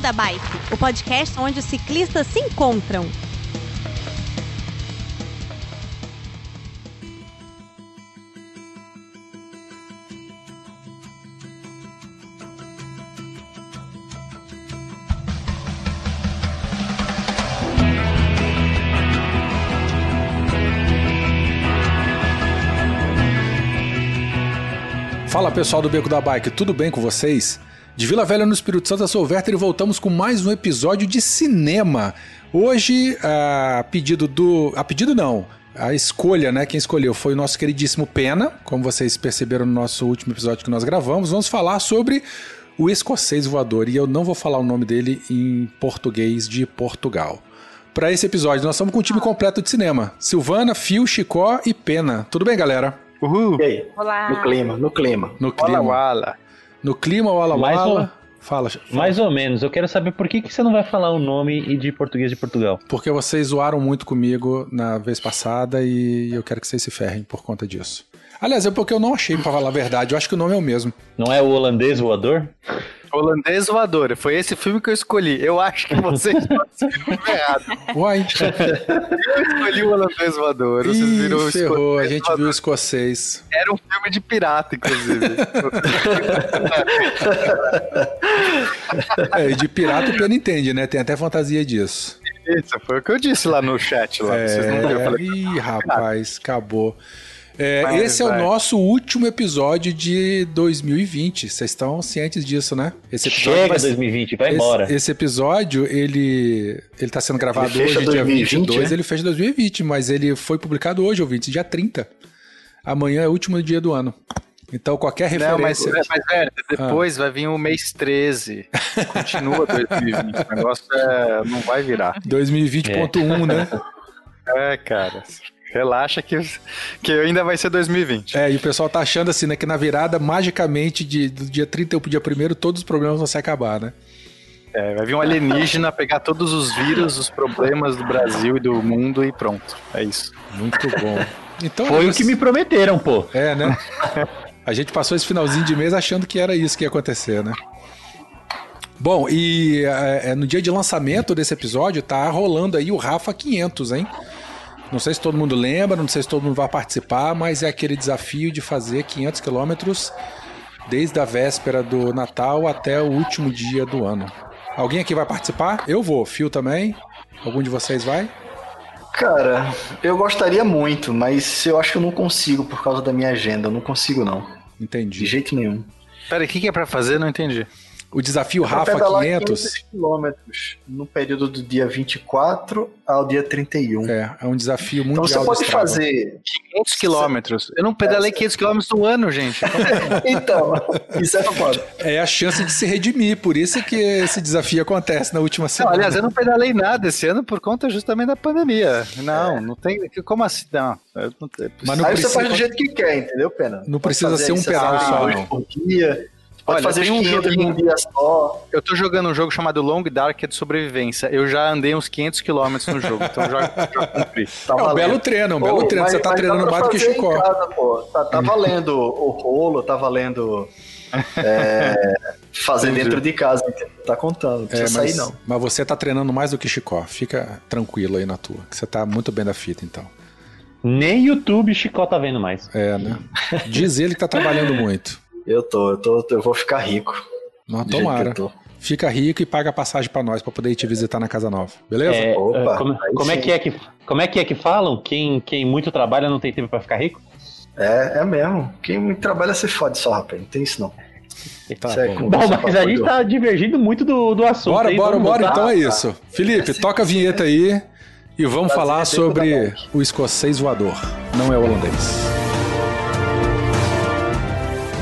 Beco da Bike, o podcast onde os ciclistas se encontram. Fala pessoal do Beco da Bike, tudo bem com vocês? De Vila Velha no Espírito Santo, eu sou o Werther e voltamos com mais um episódio de cinema. Hoje, a pedido do. A pedido não. A escolha, né? Quem escolheu foi o nosso queridíssimo Pena, como vocês perceberam no nosso último episódio que nós gravamos. Vamos falar sobre o escocês voador e eu não vou falar o nome dele em português de Portugal. Para esse episódio, nós estamos com um time completo de cinema: Silvana, Fio, Chicó e Pena. Tudo bem, galera? Uhul. E aí? Olá. No clima, no clima. No clima. Wala Wala. No clima, wala Mais wala. Fala, fala. Mais ou menos. Eu quero saber por que, que você não vai falar o nome e de português de Portugal. Porque vocês zoaram muito comigo na vez passada e eu quero que vocês se ferrem por conta disso. Aliás, é porque eu não achei, pra falar a verdade. Eu acho que o nome é o mesmo. Não é o holandês voador? Holandês voador. Foi esse filme que eu escolhi. Eu acho que vocês estão errado. Uai, Eu escolhi o holandês voador. Vocês viram o Ih, ferrou. A escocês gente voador. viu o escocês. Era um filme de pirata, inclusive. É, e de pirata o Pena entende, né? Tem até fantasia disso. Isso, foi o que eu disse lá no chat. Lá. Vocês não viram. Eu É, falei, ih, rapaz, acabou. É, Vai, esse é o nosso último episódio de 2020. Vocês estão cientes disso, né? Esse Chega vai- 2020, vai esse, embora. Esse episódio, ele ele tá sendo gravado Ele hoje, dia 2020, 22, né? ele fecha 2020, mas ele foi publicado hoje, ouvintes, dia 30. Amanhã é o último dia do ano. Então, qualquer Não, mas, referência... mas velho, depois vai vir o mês 13. Continua 2020. O negócio é, não vai virar. 2020.1, né? É, cara. Relaxa que, que ainda vai ser 2020. É, e o pessoal tá achando assim, né, que na virada, magicamente, de, do dia 31 pro dia 1 todos os problemas vão se acabar, né? É, vai vir um alienígena pegar todos os vírus, os problemas do Brasil e do mundo e pronto. É isso. Muito bom. Então, Foi o que me prometeram, pô. É, né? A gente passou esse finalzinho de mês achando que era isso que ia acontecer, né? Bom, e é, é, no dia de lançamento desse episódio tá rolando aí o Rafa 500, hein? Não sei se todo mundo lembra, não sei se todo mundo vai participar, mas é aquele desafio de fazer 500 quilômetros desde a véspera do Natal até o último dia do ano. Alguém aqui vai participar? Eu vou. Fio também? Algum de vocês vai? Cara, eu gostaria muito, mas eu acho que eu não consigo por causa da minha agenda. Eu não consigo, não. De Entendi. jeito nenhum. Pera, o que, que é pra fazer? Não entendi. O desafio Rafa pedalar 500 quilômetros no período do dia 24 ao dia 31. é, é um desafio mundial Então você pode fazer. 500 quilômetros. Eu não pedalei 500 quilômetros no ano, gente. então, isso é foda. É a chance de se redimir, por isso que esse desafio acontece na última Não, semana. aliás, eu não pedalei nada esse ano por conta justamente da pandemia. Não, não tem. Como assim? Não. não Mas não Aí precisa- você faz do jeito que quer, entendeu, Pena? Não Pode precisa ser um pedal 60 só, não. por dia. Pode Olha, fazer um 500 jogo- num dia só. Eu tô jogando um jogo chamado Long Dark, que é de sobrevivência. Eu já andei uns 500 quilômetros no jogo, então já, já cumpri. Tá É um belo treino, é um belo treino. mas- Você tá treinando mais do que em Chicó. casa, pô. Tá, tá valendo o rolo, tá valendo é, fazer Entendi. dentro de casa, tá contando, não É, precisa mas, sair não. mas você tá treinando mais do que Chicó. Fica tranquilo aí na tua, que você tá muito bem da fita, então. Nem YouTube Chicó tá vendo mais. É, né? Diz ele que tá trabalhando muito. Eu tô, eu tô, eu vou ficar rico. Não, tomara. Fica rico e paga a passagem pra nós, pra poder ir te visitar na casa nova. Beleza? É, Opa, é, como, aí como é que é que, como é que é que falam? Quem, quem muito trabalha não tem tempo pra ficar rico? É, é mesmo. Quem trabalha se fode só, rapaz. Não tem isso não. Tá Isso é bom. mas a gente tá divergindo muito do, do assunto. Bora, hein? bora, bora. mudar? Então é isso. Felipe, toca a vinheta aí e vamos falar sobre o escocês voador. Não é holandês.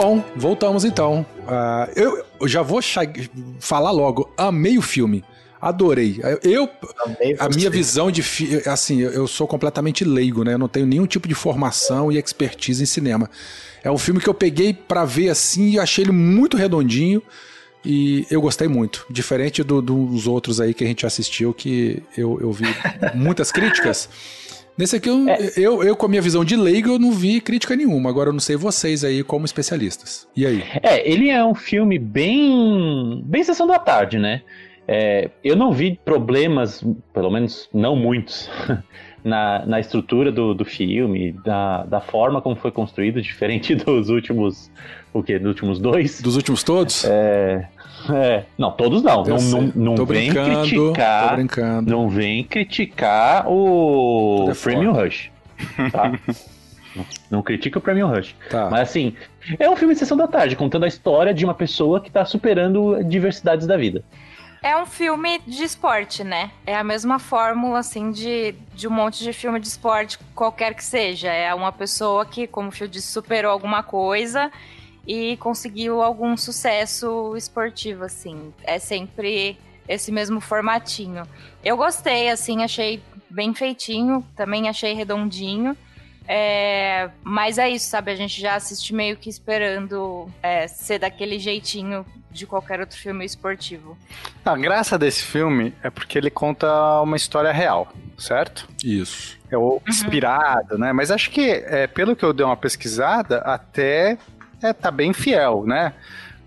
Bom, voltamos então. Uh, eu, eu já vou falar logo, amei o filme. Adorei. Eu, a minha visão de assim, eu sou completamente leigo, né? Eu não tenho nenhum tipo de formação e expertise em cinema. É um filme que eu peguei para ver assim e achei ele muito redondinho e eu gostei muito. Diferente do, dos outros aí que a gente assistiu, que eu, eu vi muitas críticas. Nesse aqui, eu, é. eu, eu, com a minha visão de leigo, eu não vi crítica nenhuma. Agora eu não sei vocês aí como especialistas. E aí? É, ele é um filme bem. bem sessão da tarde, né? É, eu não vi problemas, pelo menos não muitos, na, na estrutura do, do filme, da, da forma como foi construído, diferente dos últimos. O quê? Dos últimos dois? Dos últimos todos? É. É, não, todos não. não não, não tô vem criticar. Tô brincando. Não vem criticar o Premium Rush. Tá? não, não critica o Premium Rush. Tá. Mas assim, é um filme de sessão da tarde, contando a história de uma pessoa que tá superando diversidades da vida. É um filme de esporte, né? É a mesma fórmula, assim, de, de um monte de filme de esporte, qualquer que seja. É uma pessoa que, como o Phil disse, superou alguma coisa e conseguiu algum sucesso esportivo, assim. É sempre esse mesmo formatinho. Eu gostei, assim, achei bem feitinho, também achei redondinho. É, mas é isso, sabe? A gente já assiste meio que esperando é, ser daquele jeitinho de qualquer outro filme esportivo. A graça desse filme é porque ele conta uma história real, certo? Isso. É o inspirado, uhum. né? Mas acho que, é, pelo que eu dei uma pesquisada, até é, tá bem fiel, né?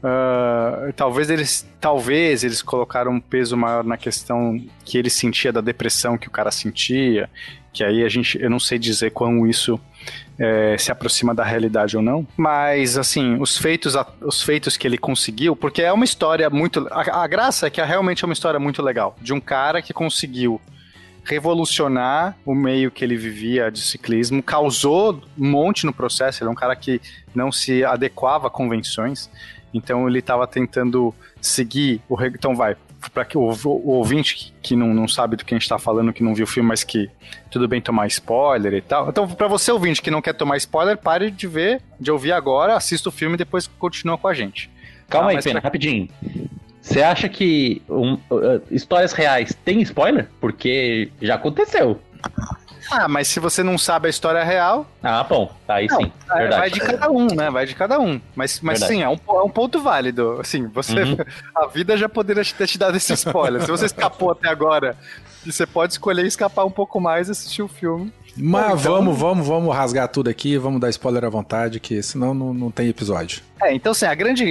Uh, talvez eles talvez eles colocaram um peso maior na questão que ele sentia da depressão que o cara sentia que aí a gente, eu não sei dizer como isso é, se aproxima da realidade ou não, mas assim, os feitos, os feitos que ele conseguiu, porque é uma história muito, a, a graça é que é realmente é uma história muito legal, de um cara que conseguiu revolucionar o meio que ele vivia de ciclismo, causou um monte no processo, ele é um cara que não se adequava a convenções, então ele estava tentando seguir o então vai para que o, o, ouvinte que, não, não sabe do que a gente está falando, que não viu o filme, mas que tudo bem tomar spoiler e tal. Então, para você ouvinte que não quer tomar spoiler, pare de ver, de ouvir agora, assista o filme e depois continua com a gente. Calma tá, aí, Pena, pra... rapidinho. Você acha que um, uh, histórias reais têm spoiler? Porque já aconteceu. Ah, mas se você não sabe a história real. Ah, bom, tá aí não, sim. É, verdade. Vai de cada um, né? Vai de cada um. Mas, mas sim, é um, é um ponto válido. Assim, você. Uhum. A vida já poderia ter te dado esse spoiler. se você escapou até agora, você pode escolher escapar um pouco mais e assistir o filme. Mas então... vamos, vamos, vamos rasgar tudo aqui, vamos dar spoiler à vontade, que senão não, não tem episódio. É, então assim, a grande.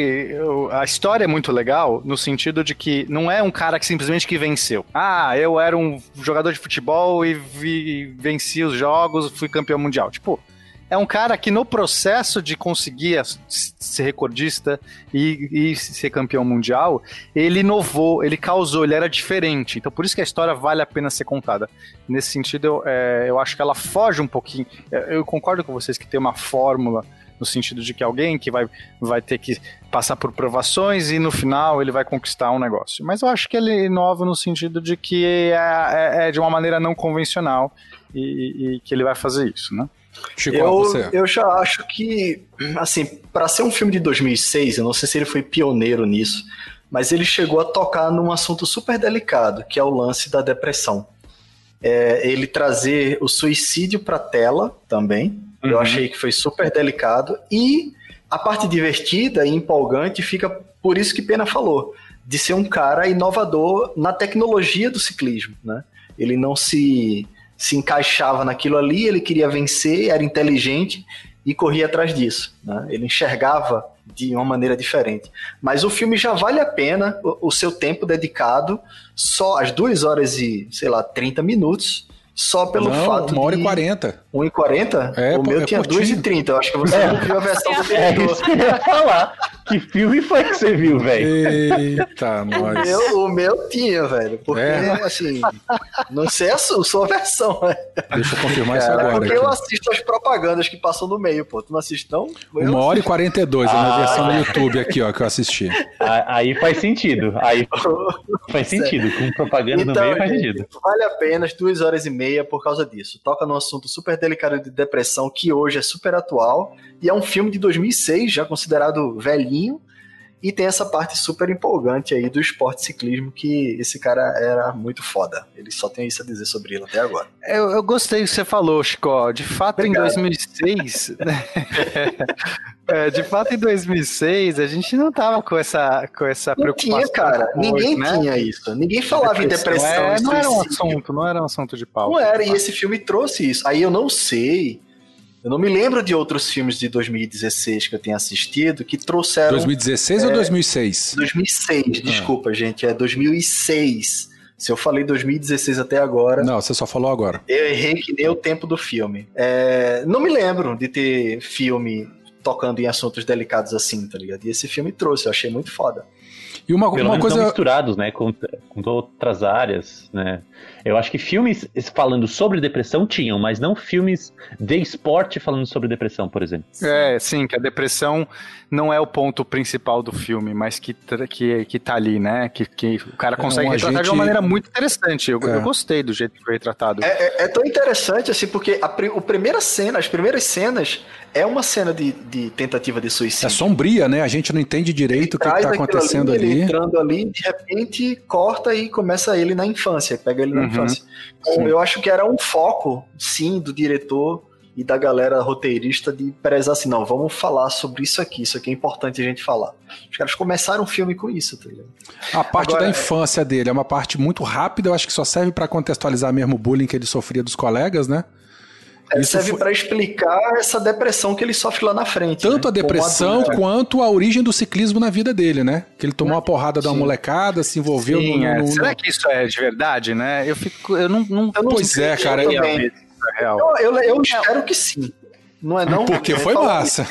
A história é muito legal no sentido de que não é um cara que simplesmente que venceu. Ah, eu era um jogador de futebol e vi, venci os jogos, fui campeão mundial. Tipo, é um cara que no processo de conseguir ser recordista e, e, ser campeão mundial, ele inovou, ele causou, ele era diferente. Então por isso que a história vale a pena ser contada. Nesse sentido, eu, é, eu acho que ela foge um pouquinho. É, eu concordo com vocês que tem uma fórmula no sentido de que alguém que vai, vai ter que passar por provações e no final ele vai conquistar um negócio. Mas eu acho que ele inova no sentido de que é, é, é de uma maneira não convencional e, e que ele vai fazer isso, né? Chico, eu, você. eu já acho que, assim, para ser um filme de 2006, eu não sei se ele foi pioneiro nisso, mas ele chegou a tocar num assunto super delicado, que é o lance da depressão. É, ele trazer o suicídio para tela também, uhum. eu achei que foi super delicado, e a parte divertida e empolgante fica por isso que Pena falou, de ser um cara inovador na tecnologia do ciclismo, né? Ele não se se encaixava naquilo ali, ele queria vencer, era inteligente e corria atrás disso. Né? Ele enxergava de uma maneira diferente. Mas o filme já vale a pena o, o seu tempo dedicado, só as duas horas e, sei lá, 30 minutos só pelo não, fato uma hora de... e quarenta. 1 e 40? É, o meu é tinha 2 e 30. Eu acho que você é. não viu a versão do É isso que eu ia falar. Que filme foi que você viu, velho? Eita, nós. O meu, o meu tinha, velho. Porque, é. assim, não sei a sua, sua versão, né? Deixa eu confirmar isso agora. Porque aqui. eu assisto as propagandas que passam no meio, pô. Tu não assiste, não? Eu uma hora e 42 é a minha versão no YouTube aqui, ó, que eu assisti. Aí faz sentido. Aí faz sentido. Com propaganda então, no meio faz sentido. Vale a pena, as duas horas e meia meia por causa disso. Toca num assunto super delicado de depressão que hoje é super atual e é um filme de 2006, já considerado velhinho, e tem essa parte super empolgante aí do esporte ciclismo que esse cara era muito foda. Ele só tem isso a dizer sobre ele até agora. Eu, eu gostei do que você falou, Chico. De fato, Obrigado. em 2006... é, de fato, em 2006, a gente não tava com essa, com essa não preocupação. Tinha, cara. Ninguém né? tinha isso. Ninguém falava em depressão. É, não era um assunto, não era um assunto de pau. Não era, e esse filme trouxe isso. Aí eu não sei eu não me lembro de outros filmes de 2016 que eu tenha assistido que trouxeram. 2016 é, ou 2006? 2006, ah. desculpa, gente. É 2006. Se eu falei 2016 até agora. Não, você só falou agora. Eu errei que nem o tempo do filme. É, não me lembro de ter filme tocando em assuntos delicados assim, tá ligado? E esse filme trouxe, eu achei muito foda. E uma, Pelo uma coisa. misturados, né? Com, com outras áreas, né? Eu acho que filmes falando sobre depressão tinham, mas não filmes de esporte falando sobre depressão, por exemplo. É, sim, que a depressão não é o ponto principal do filme, mas que, que, que tá ali, né? Que, que o cara consegue é um retratar agente... de uma maneira muito interessante. Eu, é. eu gostei do jeito que foi retratado. É, é, é tão interessante, assim, porque a, a primeira cena, as primeiras cenas é uma cena de, de tentativa de suicídio. É sombria, né? A gente não entende direito o que está acontecendo ali, ali. Ele entrando ali, de repente corta e começa ele na infância, pega ele na uhum. Infância. Então, eu acho que era um foco, sim, do diretor e da galera roteirista de prezar assim, não, vamos falar sobre isso aqui, isso aqui é importante a gente falar. Os caras começaram o filme com isso, tá ligado? A parte Agora, da infância dele é uma parte muito rápida, eu acho que só serve para contextualizar mesmo o bullying que ele sofria dos colegas, né? É, Isso serve foi... para explicar essa depressão que ele sofre lá na frente. Tanto né? a depressão quanto a origem do ciclismo na vida dele, né? Que ele tomou uma porrada Sim. da molecada, se envolveu Sim, no, é. no, no, Será que isso é de verdade, né? Eu fico. Eu não. não... Eu não pois é, cara. Eu, eu, eu, eu espero que sim. Não é não? Porque foi massa.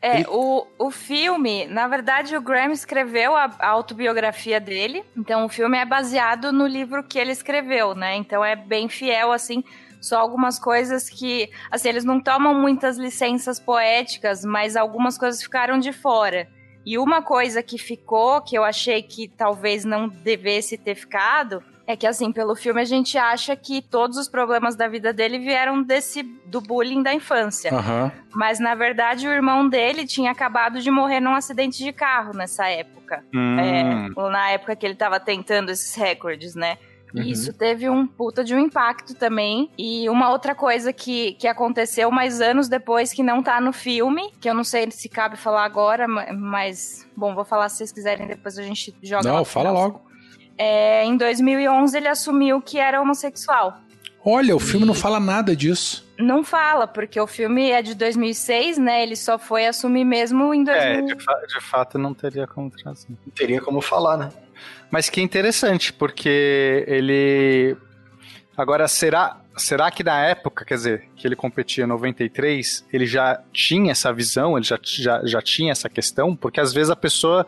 É, o, o filme, na verdade, o Graham escreveu a, a, autobiografia dele, então o filme é baseado no livro que ele escreveu, né? Então é bem fiel, assim, só algumas coisas que, assim, eles não tomam muitas licenças poéticas, mas algumas coisas ficaram de fora. E uma coisa que ficou, que eu achei que talvez não devesse ter ficado, é que assim, pelo filme a gente acha que todos os problemas da vida dele vieram desse do bullying da infância. Uhum. Mas na verdade o irmão dele tinha acabado de morrer num acidente de carro nessa época. Hum. É, na época que ele estava tentando esses recordes, né? Uhum. Isso teve um puta de um impacto também. E uma outra coisa que, que aconteceu mais anos depois, que não tá no filme, que eu não sei se cabe falar agora, mas, bom, vou falar se vocês quiserem, depois a gente joga Não, fala final. logo. É, em 2011 ele assumiu que era homossexual. Olha, o filme não fala nada disso. Não fala, porque o filme é de 2006, né? Ele só foi assumir mesmo em 2000. É, de, fa de fato não teria como trazer. Não teria como falar, né? Mas que interessante, porque ele. Agora, será, será que na época, quer dizer, que ele competia em 93, ele já tinha essa visão, ele já, já, já tinha essa questão? Porque às vezes a pessoa,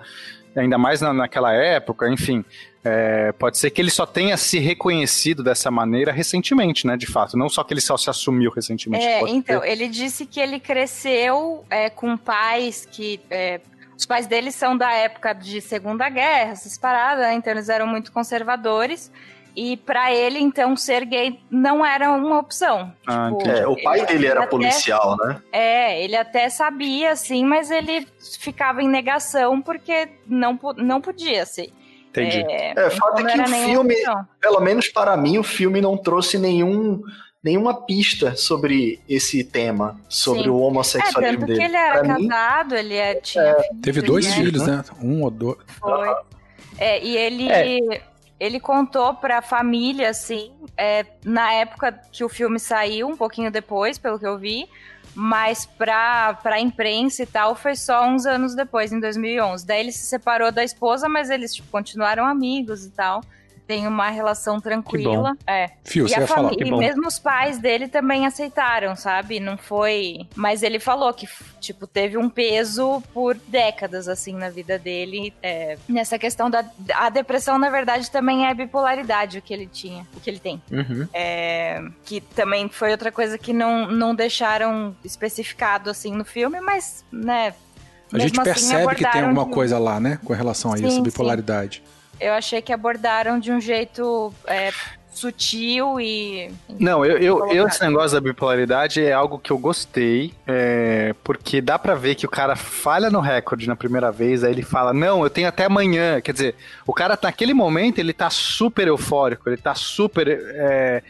ainda mais na, naquela época, enfim, é, pode ser que ele só tenha se reconhecido dessa maneira recentemente, né? De fato. Não só que ele só se assumiu recentemente. É, então, ter. ele disse que ele cresceu é, com pais que é, os pais dele são da época de Segunda Guerra, essas paradas, né? então eles eram muito conservadores. E para ele, então, ser gay não era uma opção. Ah, tipo, é, o pai dele era até, policial, né? É, ele até sabia, assim, mas ele ficava em negação porque não, não podia ser. Entendi. É, é fato é que o filme, opção. pelo menos para mim, o filme não trouxe nenhum nenhuma pista sobre esse tema, sobre Sim. o homossexualismo é, tanto dele. que ele era pra casado, mim, ele é, tinha é, Teve dois né? filhos, né? Um ou dois. Foi. É, e ele... É. Ele contou pra família, assim, é, na época que o filme saiu, um pouquinho depois, pelo que eu vi, mas pra, pra imprensa e tal foi só uns anos depois, em 2011. Daí ele se separou da esposa, mas eles tipo, continuaram amigos e tal tem uma relação tranquila. É. Fio, e, a falar, e mesmo os pais dele também aceitaram, sabe? Não foi. Mas ele falou que, tipo, teve um peso por décadas, assim, na vida dele. É, nessa questão da. A depressão, na verdade, também é bipolaridade o que ele tinha, o que ele tem. Uhum. É, que também foi outra coisa que não, não deixaram especificado, assim, no filme, mas, né. A gente assim, percebe que tem alguma coisa lá, né? Com relação a sim, isso, bipolaridade. Sim. Eu achei que abordaram de um jeito é, sutil e. Não, eu, eu, eu, esse negócio da bipolaridade é algo que eu gostei, é, porque dá para ver que o cara falha no recorde na primeira vez, aí ele fala, não, eu tenho até amanhã. Quer dizer, o cara naquele momento ele tá super eufórico, ele tá super. É,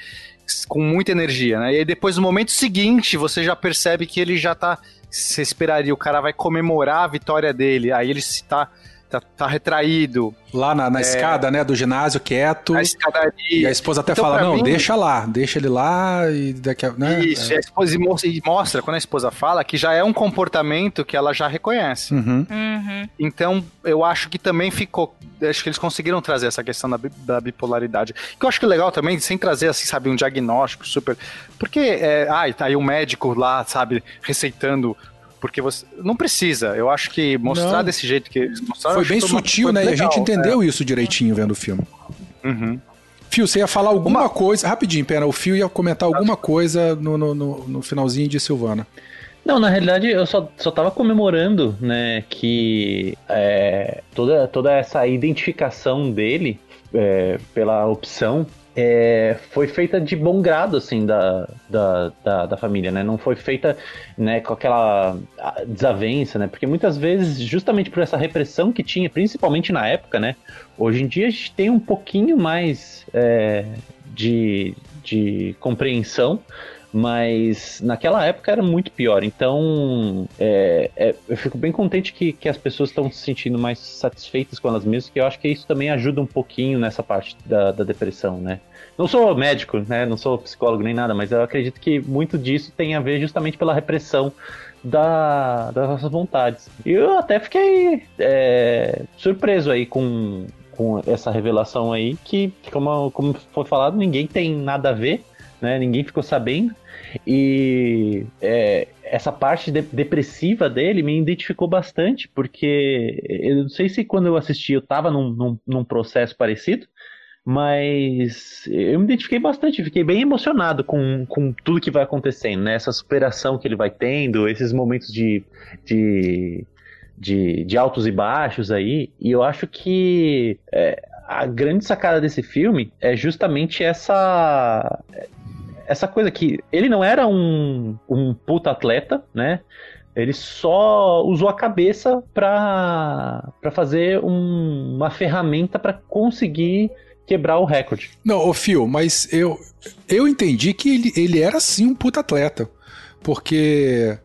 com muita energia, né? E aí depois no momento seguinte você já percebe que ele já tá. Você esperaria, o cara vai comemorar a vitória dele, aí ele está tá, tá retraído. Lá na, na é, escada, né, do ginásio, quieto. Na escadaria. E a esposa até então, fala, não, mim, deixa lá, deixa ele lá e daqui a... Né? Isso, é. e a esposa e mostra, quando a esposa fala, que já é um comportamento que ela já reconhece. Uhum. Uhum. Então, eu acho que também ficou... Acho que eles conseguiram trazer essa questão da, da bipolaridade. Que eu acho que é legal também, sem trazer, assim, sabe, um diagnóstico super... Porque, é, ah, tá aí um médico lá, sabe, receitando porque você não precisa. Eu acho que mostrar não. desse jeito que eles mostraram. Foi bem sutil, né? Legal, e a gente entendeu é. isso direitinho vendo o filme. Uhum. Fio, você ia falar alguma Uma... coisa. Rapidinho, pera, o Fio ia comentar alguma coisa no, no, no, no finalzinho de Silvana. Não, na realidade eu só, só tava comemorando, né, que é, toda, toda essa identificação dele é, pela opção é, foi feita de bom grado, assim, da, da, da, da, família, né? Não foi feita né, com aquela desavença, né? Porque muitas vezes, justamente por essa repressão que tinha, principalmente na época, né? Hoje em dia a gente tem um pouquinho mais é, de, de compreensão mas naquela época era muito pior. Então, é, é, eu fico bem contente que, que as pessoas estão se sentindo mais satisfeitas com elas mesmas, que eu acho que isso também ajuda um pouquinho nessa parte da, da depressão, né? Não sou médico, né? Não sou psicólogo nem nada, mas eu acredito que muito disso tem a ver justamente pela repressão da, das nossas vontades. E eu até fiquei é, surpreso aí com, com essa revelação aí, que, como, como foi falado, ninguém tem nada a ver, né? Ninguém ficou sabendo. E é, essa parte de, depressiva dele me identificou bastante, porque eu não sei se quando eu assisti eu estava num, num, num, processo parecido, mas eu me identifiquei bastante, fiquei bem emocionado com, com tudo que vai acontecendo, né? Essa superação que ele vai tendo, esses momentos de, de, de, de altos e baixos aí, e eu acho que é, a grande sacada desse filme é justamente essa essa coisa que ele não era um, um puta atleta, né? Ele só usou a cabeça para fazer um, uma ferramenta para conseguir quebrar o recorde. Não, ô Fio, mas eu, eu entendi que ele, ele era sim um puta atleta. Porque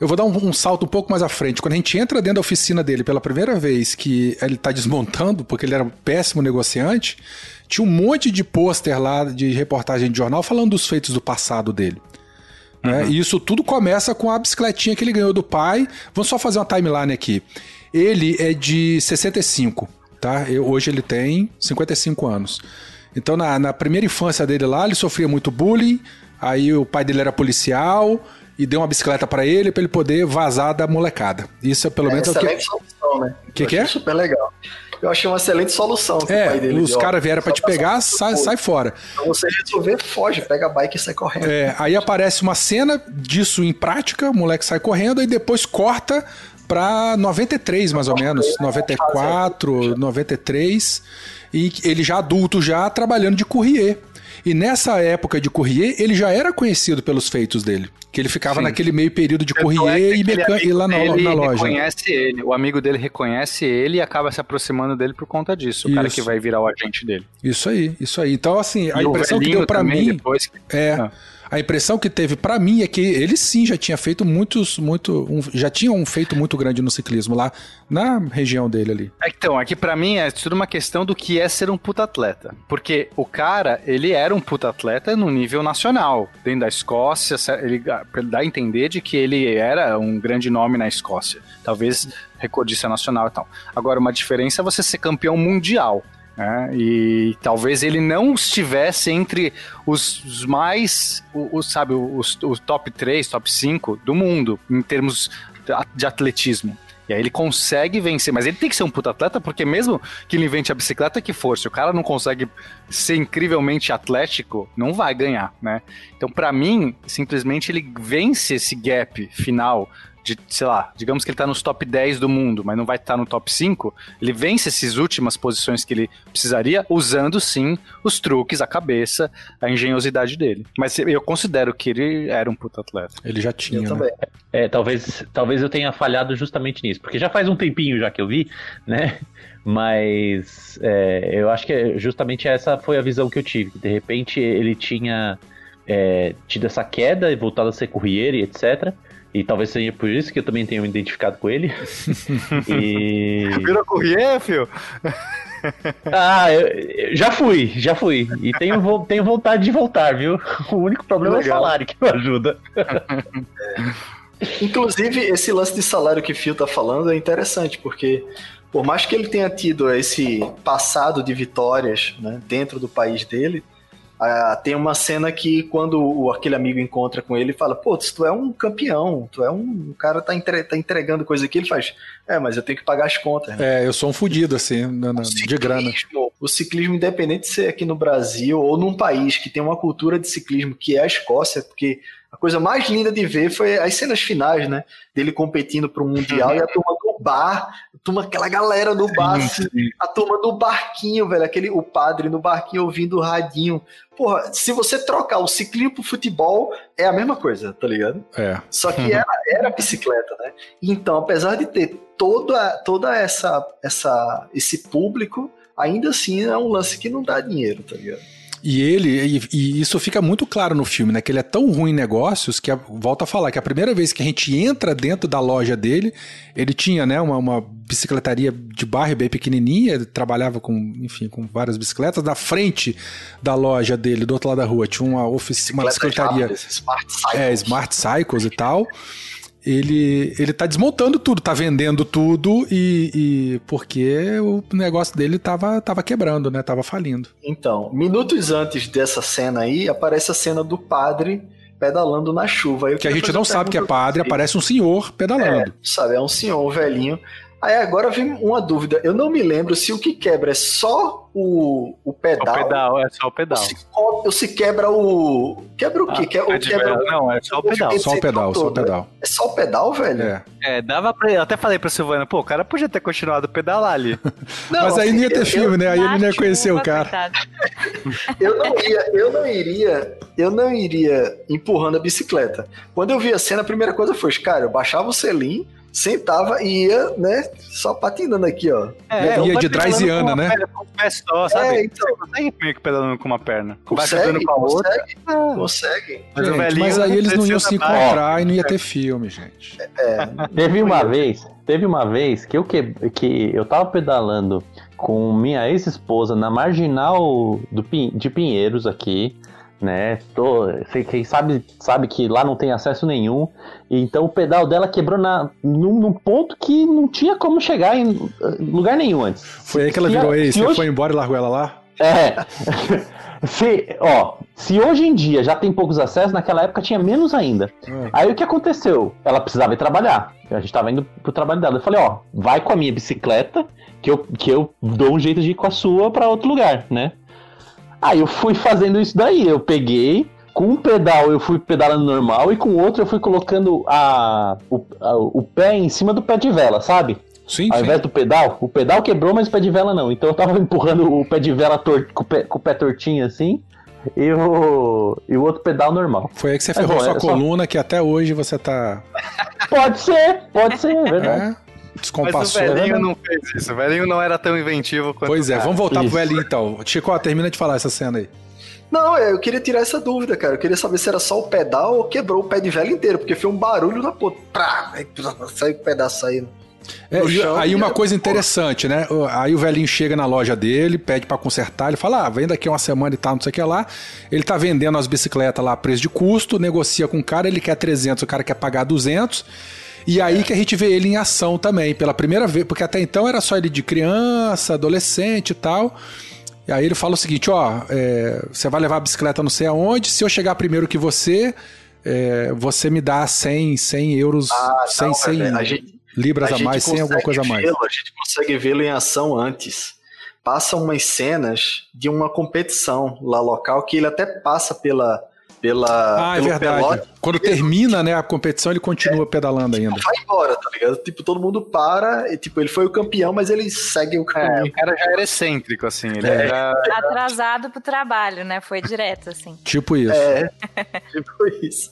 eu vou dar um, um, salto um pouco mais à frente. Quando a gente entra dentro da oficina dele pela primeira vez, que ele está desmontando, porque ele era um péssimo negociante, tinha um monte de pôster lá de reportagem de jornal falando dos feitos do passado dele. Né? Uhum. E isso tudo começa com a bicicletinha que ele ganhou do pai. Vamos só fazer uma timeline aqui. Ele é de 65, tá? Eu, hoje ele tem 55 anos. Então, na, na primeira infância dele lá, ele sofria muito bullying. Aí o pai dele era policial e deu uma bicicleta para ele para ele poder vazar da molecada. Isso é pelo é, menos é o que. Solução, né? que, que é? Super legal. Eu achei uma excelente solução. É, o pai dele os caras vieram para te pegar, sai, sai fora. Então você resolver, foge, pega a bike e sai correndo. É, aí aparece uma cena disso em prática, o moleque sai correndo e depois corta para 93 mais ou menos, 94, 93, e ele já adulto já trabalhando de courrier. E nessa época de courrier, ele já era conhecido pelos feitos dele. Que ele ficava Sim. naquele meio período de courrier é e, mecan... e lá na, na loja. reconhece ele, o amigo dele reconhece ele e acaba se aproximando dele por conta disso. O isso. cara que vai virar o agente dele. Isso aí, isso aí. Então, assim, a e impressão que deu para mim. Depois... É. Ah. A impressão que teve para mim é que ele sim já tinha feito muitos, muito, um, já tinha um feito muito grande no ciclismo lá na região dele ali. É, então, aqui para mim é tudo uma questão do que é ser um puta atleta, porque o cara ele era um puta atleta no nível nacional, dentro da Escócia, ele dá a entender de que ele era um grande nome na Escócia, talvez recordista nacional e tal. Agora uma diferença é você ser campeão mundial. Né? E talvez ele não estivesse entre os, mais, os, sabe, os, os top 3, top 5 do mundo, em termos de atletismo. E aí ele consegue vencer, mas ele tem que ser um puta atleta, porque mesmo que ele invente a bicicleta que for, se o cara não consegue ser incrivelmente atlético, não vai ganhar, né? Então, para mim, simplesmente ele vence esse gap final de, sei lá, digamos que ele tá nos top 10 do mundo, mas não vai estar tá no top 5, ele vence essas últimas posições que ele precisaria usando sim os truques, a cabeça, a engenhosidade dele. Mas eu considero que ele era um puta atleta. Ele já tinha, eu né? É, talvez, talvez eu tenha falhado justamente nisso, porque já faz um tempinho já que eu vi, né? Mas é, eu acho que justamente essa foi a visão que eu tive. De repente ele tinha é, tido essa queda e voltado a ser courrier e etc. E talvez seja por isso que eu também tenho me identificado com ele. e... Virou courrier, filho? ah, eu, eu já fui, já fui. E tenho, tenho vontade de voltar, viu? O único problema Legal. é o salário que não ajuda. Inclusive, esse lance de salário que o Fio tá falando é interessante, porque por mais que ele tenha tido esse passado de vitórias né, dentro do país dele, ah, tem uma cena que quando o, aquele amigo encontra com ele fala, pô, tu é um campeão, tu é um, cara tá, entre, tá entregando coisa aqui, ele faz, é, mas eu tenho que pagar as contas. Né? É, eu sou um fudido, assim, na, na, ciclismo, de grana. O ciclismo, independente de ser aqui no Brasil ou num país que tem uma cultura de ciclismo que é a Escócia, porque a coisa mais linda de ver foi as cenas finais, né? Dele competindo para o Mundial e a turma bar, turma, aquela galera do bar, sim, sim. a turma do barquinho, velho, aquele, o padre no barquinho ouvindo o radinho. Porra, se você trocar o ciclismo pro futebol, é a mesma coisa, tá ligado? É. Só que era, era bicicleta, né? Então, apesar de ter toda, toda essa, essa, esse público, ainda assim é um lance que não dá dinheiro, tá ligado? E ele, e, e, isso fica muito claro no filme, né? Que ele é tão ruim em negócios que, a, volta a falar, que a primeira vez que a gente entra dentro da loja dele, ele tinha, né, uma, uma bicicletaria de bairro bem pequenininha, trabalhava com, enfim, com várias bicicletas. Na frente da loja dele, do outro lado da rua, tinha uma, ofici uma bicicletaria. Smart Cycles. É, Smart Cycles e tal ele, ele tá desmontando tudo, tá vendendo tudo e, e, porque o negócio dele tava, tava quebrando, né? Tava falindo. Então, minutos antes dessa cena aí, aparece a cena do padre pedalando na chuva. que a gente não sabe que é padre, aparece um senhor pedalando. É, sabe, é um senhor velhinho. Aí agora vem uma dúvida. Eu não me lembro se o que quebra é só o, o pedal. O pedal, é só o pedal. Ou se, ou se quebra o. Quebra o quê? Ah, quebra, quebra não, é só o pedal. Só o pedal, só o pedal. É só o pedal, velho? É. É, dava pra. Eu até falei pra Silvana, pô, o cara podia ter continuado a pedalar ali. Não, Mas aí não ia ter eu, filme, eu, né? Aí ele não ia conhecer o cara. eu não ia, eu não iria, eu não iria empurrando a bicicleta. Quando eu vi a cena, a primeira coisa foi, cara, eu baixava o selim, sentava e ia, né, só patinando aqui, ó. É, ia de Draisiana, né? Com o pé só, sabe? É, então... Você consegue meio que pedalando com uma perna. Consegue, com a outra. Consegue, ah. consegue. Mas, gente, mas aí eles não iam se encontrar e não ia ter filme, gente. É, teve uma vez, teve uma vez que eu, que, que eu tava pedalando com minha ex-esposa na marginal do, de Pinheiros aqui, né? Tô, quem sabe sabe que lá não tem acesso nenhum. Então o pedal dela quebrou na, num, num ponto que não tinha como chegar em lugar nenhum antes. Foi aí que ela virou ex, você hoje... foi embora e largou ela lá? É. se, ó, se hoje em dia já tem poucos acessos, naquela época tinha menos ainda. É. Aí o que aconteceu? Ela precisava ir trabalhar. A gente tava indo pro trabalho dela. Eu falei, ó, vai com a minha bicicleta, que eu, que eu dou um jeito de ir com a sua para outro lugar, né? Aí eu fui fazendo isso daí. Eu peguei, com um pedal eu fui pedalando normal e com o outro eu fui colocando a, o, a, o pé em cima do pé de vela, sabe? Sim, Ao sim. invés do pedal, o pedal quebrou, mas o pé de vela não. Então eu tava empurrando o pé de vela tor com, o pé, com o pé tortinho assim e o, e o outro pedal normal. Foi aí que você ferrou bom, sua é coluna, só... que até hoje você tá. Pode ser, pode ser, é verdade. É. Descompassou. Mas o velhinho não fez isso. O velhinho não era tão inventivo quanto. Pois é, vamos voltar isso. pro velhinho então. Chico, ó, termina de falar essa cena aí. Não, é, eu queria tirar essa dúvida, cara. Eu queria saber se era só o pedal ou quebrou o pé de velho inteiro, porque foi um barulho da puta. Prá, saiu o pedaço saindo. É, aí uma coisa interessante, né? Aí o velhinho chega na loja dele, pede para consertar, ele fala: ah, vem daqui uma semana e tal, não sei o que lá. Ele tá vendendo as bicicletas lá a preço de custo, negocia com o cara, ele quer 300, o cara quer pagar 200. E aí que a gente vê ele em ação também, pela primeira vez, porque até então era só ele de criança, adolescente e tal. E aí ele fala o seguinte: ó, é, você vai levar a bicicleta não sei aonde, se eu chegar primeiro que você, é, você me dá 100, 100 euros, ah, 100, não, 100 a gente, libras a, a mais, 100 alguma coisa a mais. A gente consegue vê-lo em ação antes. Passa umas cenas de uma competição lá local que ele até passa pela pela. Ah, é verdade. Pelote. Quando termina, né, a competição, ele continua é, pedalando ainda. Vai embora, tá ligado? Tipo, todo mundo para, e, tipo, ele foi o campeão, mas ele segue o caminho. É, o cara já era excêntrico, assim. Ele é. era... Atrasado pro trabalho, né? Foi direto, assim. Tipo isso. É, tipo isso.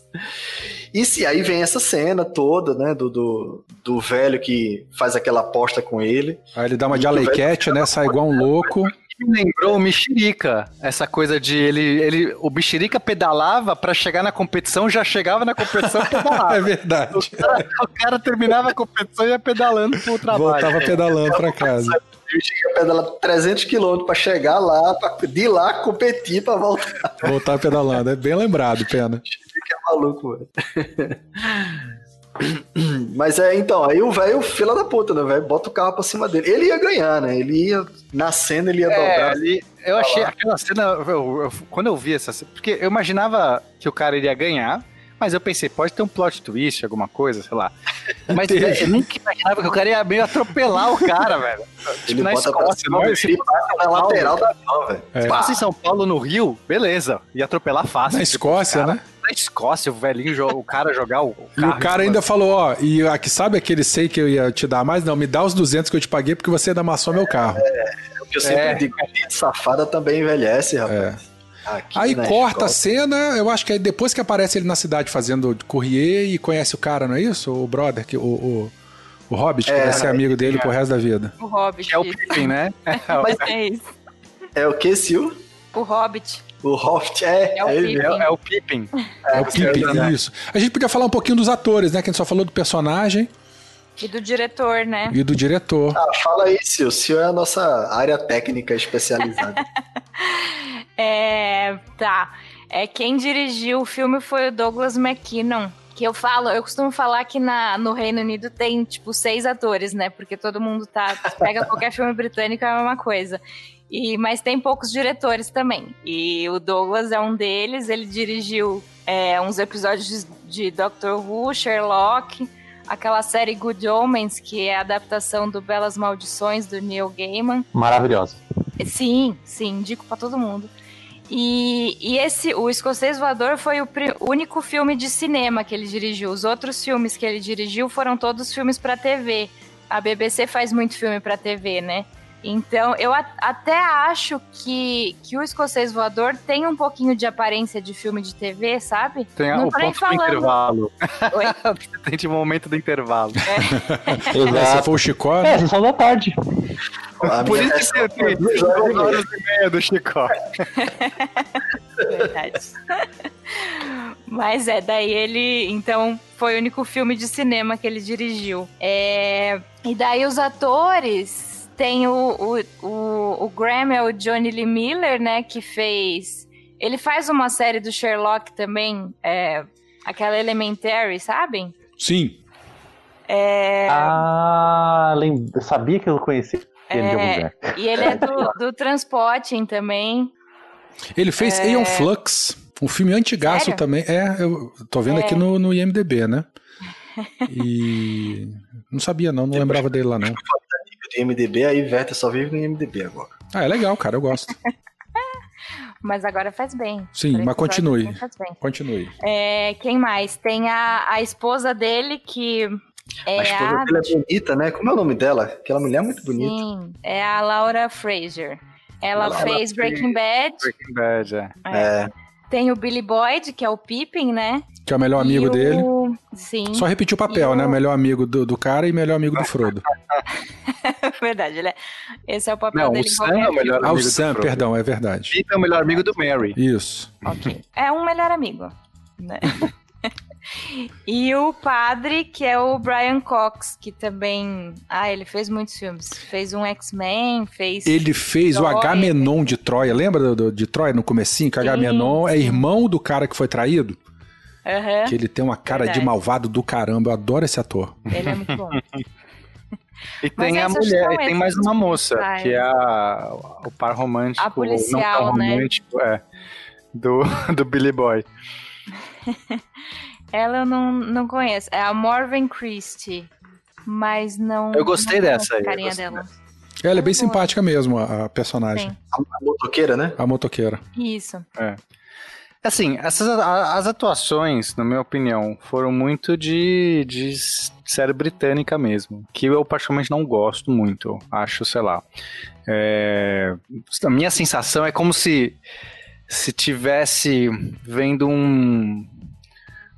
E se aí vem essa cena toda, né, do, do, do velho que faz aquela aposta com ele. Aí ele dá uma de aleiquete, né, sai igual um louco me lembrou o Mexerica. Essa coisa de ele. ele o Mexerica pedalava para chegar na competição, já chegava na competição e pedalava. é verdade. O cara, o cara, terminava a competição e ia pedalando pro trabalho. Voltava pedalando para casa. Eu pedalava 300 quilômetros para chegar lá, pra, de lá competir para voltar. Voltar pedalando. É bem lembrado, pena. Que é maluco, velho. Mas é, então, aí o velho, fila da puta, né, velho? Bota o carro pra cima dele. Ele ia ganhar, né? Ele ia, na cena, ele ia é, dobrar. Ali, eu achei aquela cena, eu, eu, quando eu vi essa cena, porque eu imaginava que o cara iria ganhar, mas eu pensei, pode ter um plot twist, alguma coisa, sei lá. Mas eu nunca imaginava que o cara ia meio atropelar o cara, velho. Tipo, ele na Escócia, não, ele passa na lateral da mão, velho. É. Se passa em São Paulo, no Rio, beleza, ia atropelar fácil. Na tipo, Escócia, né? Na Escócia, o velhinho, o cara jogar o carro. E o cara ainda falou, ó, e aqui sabe aquele sei que eu ia te dar mais? Não, me dá os 200 que eu te paguei porque você ainda amassou é, meu carro. É, é o que eu sempre é. digo, a safada também envelhece, rapaz. É. Aqui aí corta a cena, eu acho que aí depois que aparece ele na cidade fazendo courrier e conhece o cara, não é isso? O brother, que, o, o, o Hobbit, que é, vai ser amigo dele é. pro resto da vida. O Hobbit. É o Pippin, né? Mas é isso. É o que, Sil? O Hobbit. O Hobbit, é. É o, Pippin. É, é o Pippin. É, o Pippin, isso. A gente podia falar um pouquinho dos atores, né? Que a gente só falou do personagem. E do diretor, né? E do diretor. Ah, fala aí, Sil. Sil é a nossa área técnica especializada. é, tá. É, quem dirigiu o filme foi o Douglas McKinnon. Que eu falo, eu costumo falar que na, no Reino Unido tem, tipo, seis atores, né? Porque todo mundo tá. Pega qualquer filme britânico, é a mesma coisa. E, mas tem poucos diretores também. E o Douglas é um deles. Ele dirigiu é, uns episódios de, de Doctor Who, Sherlock, aquela série Good Omens, que é a adaptação do Belas Maldições do Neil Gaiman. Maravilhosa. Sim, sim, indico para todo mundo. E, e, esse, o Escocês Voador foi o único filme de cinema que ele dirigiu. Os outros filmes que ele dirigiu foram todos filmes para TV. A BBC faz muito filme para TV, né? Então, eu a, até acho que, que o Escocês Voador tem um pouquinho de aparência de filme de TV, sabe? Tem Não o ponto falando. do intervalo. tem de momento do intervalo. É. Exato. Se for o Chicó... É, sessão da tarde. Por isso que tem duas horas e meia do Chicó. Verdade. Mas é, daí ele, então, foi o único filme de cinema que ele dirigiu. É... E daí os atores tem o, o, o, o Graham, é o Johnny Lee Miller, né, que fez... Ele faz uma série do Sherlock também, é, aquela Elementary, sabem? Sim. É... Ah, lem... sabia que eu conhecia ele é... de algum lugar. E ele é do, do Transporting também. Ele fez é... Aeon Flux, um filme antigaço Sério? também. É, eu tô vendo é... aqui no, no IMDB, né? E não sabia não, não lembrava dele lá não de MDB, aí Verta só vive no MDB agora. Ah, é legal, cara, eu gosto. mas agora faz bem. Sim, mas continue. Continue. É, quem mais? Tem a, a esposa dele que. É a esposa a... dele é bonita, né? Como é o nome dela? Aquela mulher é muito bonita. Sim, é a Laura Fraser. Ela, ela fez Breaking Bad. Breaking Bad, é. é. é. Tem o Billy Boyd, que é o Pippin, né? Que é o melhor amigo o... dele. Sim. Só repetir o papel, o... né? Melhor amigo do, do, cara e melhor amigo do Frodo. verdade, né? Esse é o papel Não, dele. O Sam é o melhor amigo. Ah, o Sam, perdão, é verdade. Pippin é o melhor amigo do Mary. Isso. Ok. É um melhor amigo, né? E o padre, que é o Brian Cox, que também. Ah, ele fez muitos filmes. Fez um X-Men, fez. Ele fez Troia, o Agamenon de Troia. Lembra do, do, de Troia no comecinho? Que o Agamenon é irmão do cara que foi traído? Uhum. Que ele tem uma cara Verdade. de malvado do caramba. Eu adoro esse ator. Ele é muito bom. E tem a mulher, e tem mais uma moça, que é a, o par romântico, a policial, não tão né? romântico, né? é, do, do Billy Boy. Ela eu não, não conheço. É a Morven Christie. Mas não. Eu gostei não dessa aí. Carinha dela. Dessa. Ela é bem simpática mesmo, a, personagem. A, a, motoqueira, né? A motoqueira. Isso. É. Assim, essas, as atuações, na minha opinião, foram muito de, de série britânica mesmo, que eu particularmente não gosto muito. Acho, sei lá. É, a minha sensação é como se se tivesse vendo um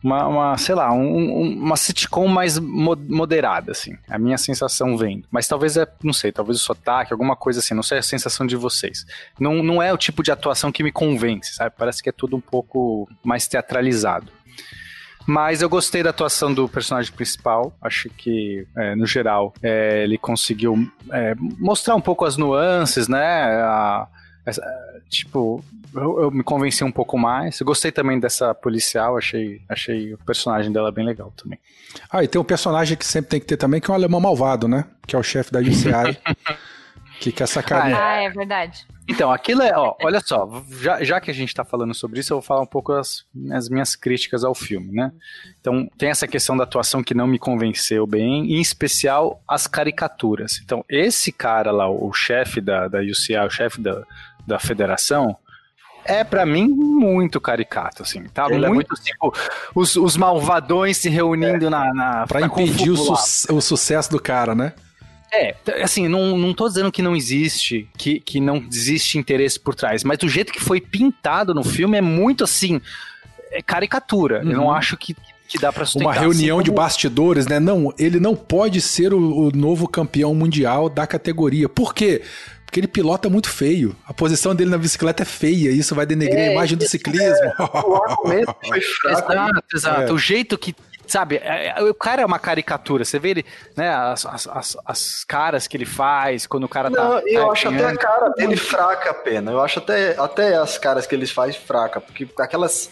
uma, uma sei lá, um, uma sitcom mais moderada, assim. A minha sensação vendo. Mas talvez é, não sei, talvez o sotaque, alguma coisa assim, não sei a sensação de vocês. Não, não é o tipo de atuação que me convence, sabe? Parece que é tudo um pouco mais teatralizado. Mas eu gostei da atuação do personagem principal. Acho que, é, no geral, é, ele conseguiu é, mostrar um pouco as nuances, né? A, a, tipo, eu, eu, me convenci um pouco mais. Eu gostei também dessa policial, achei, achei o personagem dela bem legal também. Ah, e tem um personagem que sempre tem que ter também, que é um alemão malvado, né? Que é o chefe da GCI. que quer sacanear. Ah, é verdade. Então, aquilo é, ó, olha só, já, já que a gente tá falando sobre isso, eu vou falar um pouco as, as minhas críticas ao filme, né? Então, tem essa questão da atuação que não me convenceu bem, em especial as caricaturas. Então, esse cara lá, o chefe da, da UCI, o chefe da, da federação, é para mim muito caricato, assim. Tá Ele muito, é muito tipo os, os malvadões se reunindo é. na, na. Pra, pra impedir o, su o sucesso do cara, né? É, assim, não, não tô dizendo que não existe, que, que não existe interesse por trás, mas do jeito que foi pintado no filme é muito assim, é caricatura. Uhum. Eu não uhum. acho que, que dá pra sustentar. Uma reunião assim, de bastidores, né? Não, ele não pode ser o, o novo campeão mundial da categoria. Por quê? Porque ele pilota muito feio. A posição dele na bicicleta é feia. E isso vai denegrir é, a imagem do ciclismo. É, o argumento foi fraco. Exato, exato. É. O jeito que sabe, é, o cara é uma caricatura. Você vê ele, né, as, as, as caras que ele faz quando o cara tá. Não, eu tá acho até a cara dele fraca pena. Eu acho até, até as caras que ele faz fraca, porque aquelas.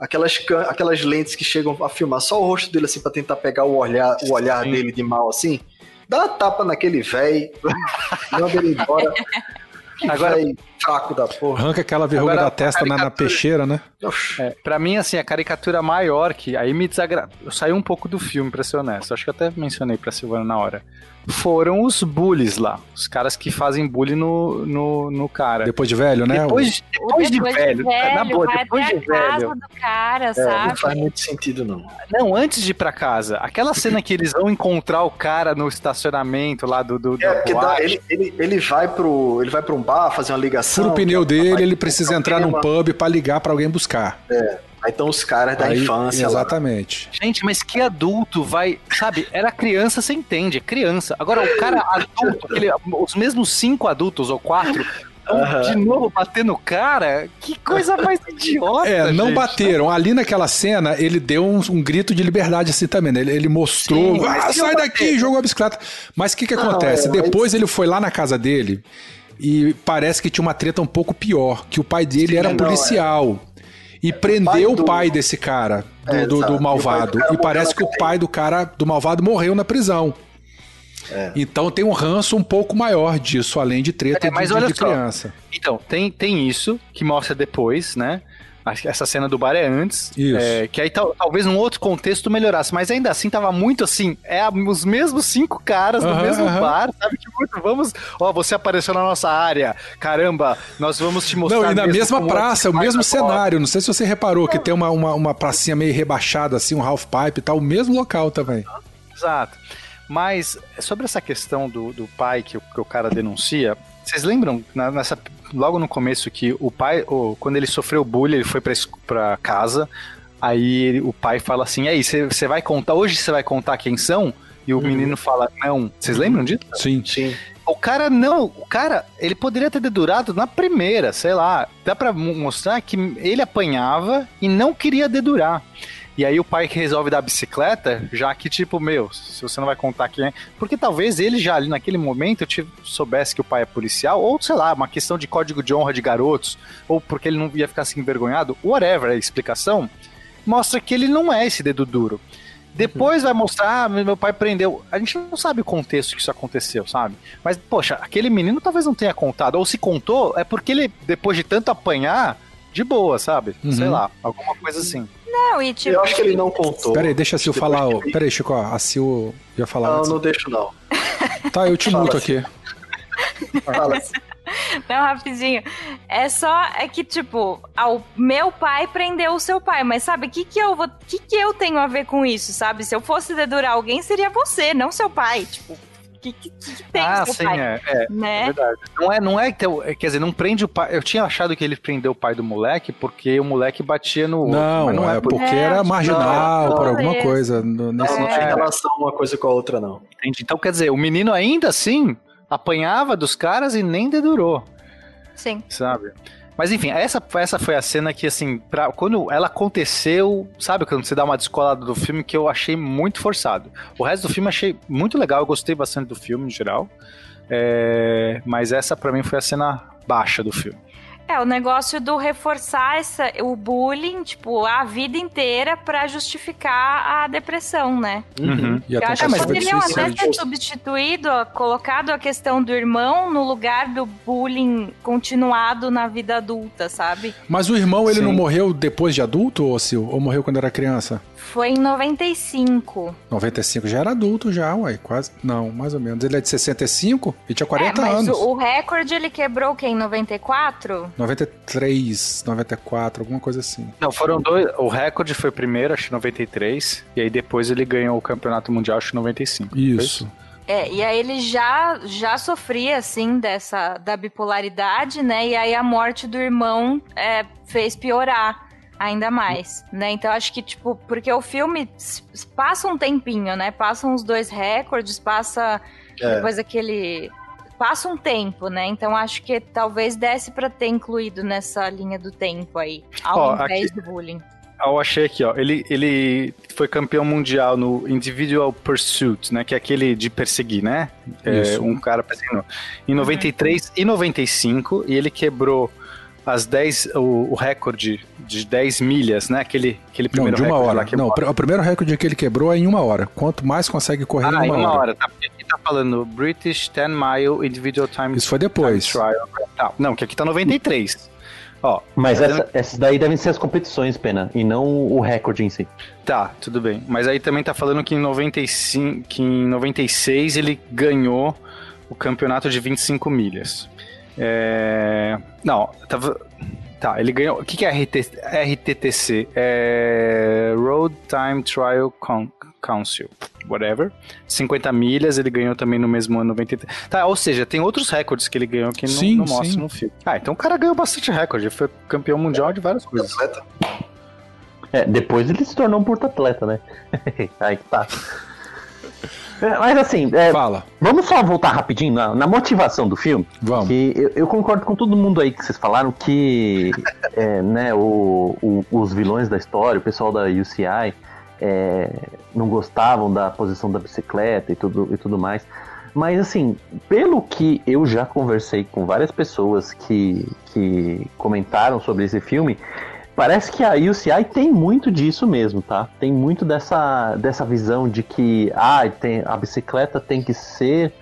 Aquelas, aquelas lentes que chegam a filmar só o rosto dele assim para tentar pegar o olhar, o olhar dele de mal assim. Dá uma tapa naquele velho, manda ele embora. Agora, fraco da porra. Arranca aquela verruga Agora, da testa na, na, peixeira, né? É, pra mim, assim, a caricatura maior que aí me desagrada. Eu saí um pouco do filme, pra ser honesto. Acho que até mencionei pra Silvana na hora. Foram os bullies lá. Os caras que fazem bullying no, no, no cara. Depois de velho, né? Depois, depois, de, depois velho, de velho. Na boa, depois de velho. cara, é, sabe? Não faz muito sentido, não. Não, antes de ir pra casa. Aquela cena que eles vão encontrar o cara no estacionamento lá do. do é, porque dá, ele, ele, ele, vai pro, ele vai pra um bar fazer uma ligação. Fura o pneu dele, ele precisa entrar num pub pra ligar pra alguém buscar. É. Aí estão os caras da Aí, infância. Exatamente. Lá. Gente, mas que adulto vai. Sabe, era criança, você entende, é criança. Agora, o cara adulto, aquele, os mesmos cinco adultos ou quatro. Uhum. De novo bater no cara? Que coisa mais idiota. É, não gente. bateram. Ali naquela cena, ele deu um, um, grito de liberdade assim também, né? Ele, ele mostrou. Sim, ah, sai daqui, jogou a bicicleta. Mas o que, que acontece? É, Depois mas... ele foi lá na casa dele e parece que tinha uma treta um pouco pior, que o pai dele Sim, era não, policial. É e prendeu o pai, do... pai desse cara, do, é, do, do malvado. E, e parece que o pai do cara, do malvado, morreu na prisão. É. Então tem um ranço um pouco maior disso, além de treta é, mas de, olha de criança. Então, tem, tem isso que mostra depois, né? Essa cena do bar é antes. Isso. É, que aí tal, talvez num outro contexto melhorasse, mas ainda assim tava muito assim. É os mesmos cinco caras no mesmo bar, sabe? Tipo, vamos. Ó, você apareceu na nossa área. Caramba, nós vamos te mostrar. Não, e na mesma praça, o mesmo cenário. Não sei se você reparou que tem uma, uma, uma pracinha meio rebaixada, assim, um half pipe e tal, o mesmo local também. Exato. Mas sobre essa questão do, do pai que, que o cara denuncia, vocês lembram nessa logo no começo que o pai, o, quando ele sofreu bullying, ele foi pra, pra casa, aí ele, o pai fala assim, aí, você vai contar, hoje você vai contar quem são? E o uhum. menino fala, não. Vocês lembram disso? Sim. Sim. O cara não, o cara, ele poderia ter dedurado na primeira, sei lá. Dá pra mostrar que ele apanhava e não queria dedurar. E aí o pai que resolve dar a bicicleta, já que, tipo, meu, se você não vai contar quem é. Porque talvez ele já ali naquele momento soubesse que o pai é policial, ou sei lá, uma questão de código de honra de garotos, ou porque ele não ia ficar assim envergonhado, whatever a explicação, mostra que ele não é esse dedo duro. Depois vai mostrar, ah, meu pai prendeu. A gente não sabe o contexto que isso aconteceu, sabe? Mas, poxa, aquele menino talvez não tenha contado. Ou se contou, é porque ele, depois de tanto apanhar, de boa, sabe? Uhum. Sei lá, alguma coisa assim. Não, e tipo. Eu acho que ele não contou. Peraí, deixa a Sil falar. Ele... Peraí, Chico, a Sil ia falar. Não, antes. não deixo, não. Tá, eu te muto aqui. Fala. Não, rapidinho. É só é que tipo, ao meu pai prendeu o seu pai, mas sabe que que eu vou, que que eu tenho a ver com isso, sabe? Se eu fosse dedurar alguém seria você, não seu pai, tipo que, que, que tem ah, sim, pai? É, é, né? é verdade. Não é, não é, quer dizer, não prende o pai. Eu tinha achado que ele prendeu o pai do moleque porque o moleque batia no outro. Não, não é, é porque é, era marginal, não, por alguma é. coisa. Nesse não, não tinha relação uma coisa com a outra, não. Entendi. Então, quer dizer, o menino ainda assim apanhava dos caras e nem dedurou. Sim. Sabe? Mas enfim, essa, essa foi a cena que, assim, pra, quando ela aconteceu, sabe quando você dá uma descolada do filme que eu achei muito forçado. O resto do filme achei muito legal, eu gostei bastante do filme em geral. É, mas essa para mim foi a cena baixa do filme. É, o negócio do reforçar essa, o bullying, tipo, a vida inteira para justificar a depressão, né? Uhum. Eu acho que poderiam até ter substituído, colocado a questão do irmão no lugar do bullying continuado na vida adulta, sabe? Mas o irmão, ele Sim. não morreu depois de adulto, ou, Sil? Ou morreu quando era criança? Foi em 95. 95 já era adulto já, uai, quase. Não, mais ou menos. Ele é de 65 e tinha 40 é, mas anos. O, o recorde ele quebrou o quê? Em 94? 93, 94, alguma coisa assim. Não, foram dois. O recorde foi primeiro, acho que 93. E aí depois ele ganhou o campeonato mundial, acho que 95. Isso. É, e aí ele já, já sofria, assim, dessa, da bipolaridade, né? E aí a morte do irmão é, fez piorar ainda mais, né? Então acho que, tipo, porque o filme passa um tempinho, né? Passam os dois recordes, passa é. depois aquele... Passa um tempo, né? Então acho que talvez desse para ter incluído nessa linha do tempo aí, ao oh, invés aqui... do bullying eu achei aqui, ó. Ele, ele foi campeão mundial no Individual Pursuit, né? Que é aquele de perseguir, né? É, um cara perseguindo. Em 93 uhum. e 95, e ele quebrou as 10, o, o, recorde de 10 milhas, né? Aquele, aquele primeiro Não, de uma hora. Não, o primeiro recorde que ele quebrou é em uma hora. Quanto mais consegue correr ah, em uma, em uma hora. hora. Tá, aqui tá falando British 10 Mile Individual Time Isso foi depois. Trial. Tá, não, que aqui tá 93. Ó, Mas tá essa, essas daí devem ser as competições, Pena, e não o recorde em si. Tá, tudo bem. Mas aí também tá falando que em 95, que em 96 ele ganhou o campeonato de 25 milhas. É... Não, tava. Tá, ele ganhou. O que, que é RT... RTTC? É. Road Time Trial Con... Council. Whatever. 50 milhas, ele ganhou também no mesmo ano 93. Tá, ou seja, tem outros recordes que ele ganhou que sim, não, não mostra no filme. Ah, então o cara ganhou bastante recorde. Ele foi campeão mundial de várias coisas. É, depois ele se tornou um porta-atleta, né? Aí tá. É, mas assim, é, Fala. vamos só voltar rapidinho na, na motivação do filme. Vamos. Que eu, eu, concordo com todo mundo aí que vocês falaram que é, né, o, o, os vilões da história, o pessoal da UCI, é, não gostavam da posição da bicicleta e tudo, e tudo mais. Mas assim, pelo que eu já conversei com várias pessoas que, que comentaram sobre esse filme, Parece que a UCI tem muito disso mesmo, tá? Tem muito dessa, dessa visão de que ah, tem, a bicicleta tem que ser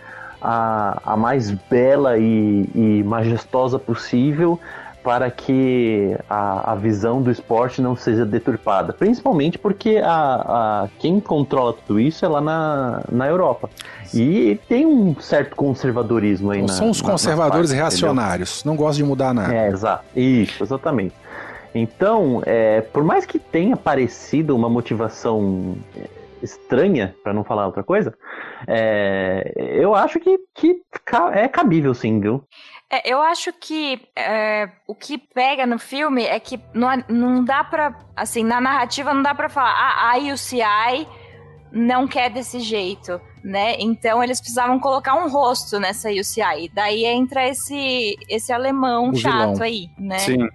a, a mais bela e, e majestosa possível para que a, a visão do esporte não seja deturpada. Principalmente porque a, a, quem controla tudo isso é lá na, na Europa. E tem um certo conservadorismo aí então, na, São os conservadores parte, reacionários, entendeu? não gostam de mudar nada. É, exato. Isso, exatamente. Então, é, por mais que tenha parecido uma motivação é, estranha, para não falar outra coisa, é, eu acho que, que é cabível sim, viu? É, eu acho que é, o que pega no filme é que não, não dá pra. Assim, na narrativa não dá pra falar, ah, a UCI não quer desse jeito, né? Então eles precisavam colocar um rosto nessa UCI. Daí entra esse, esse alemão o chato vilão. aí, né? Sim.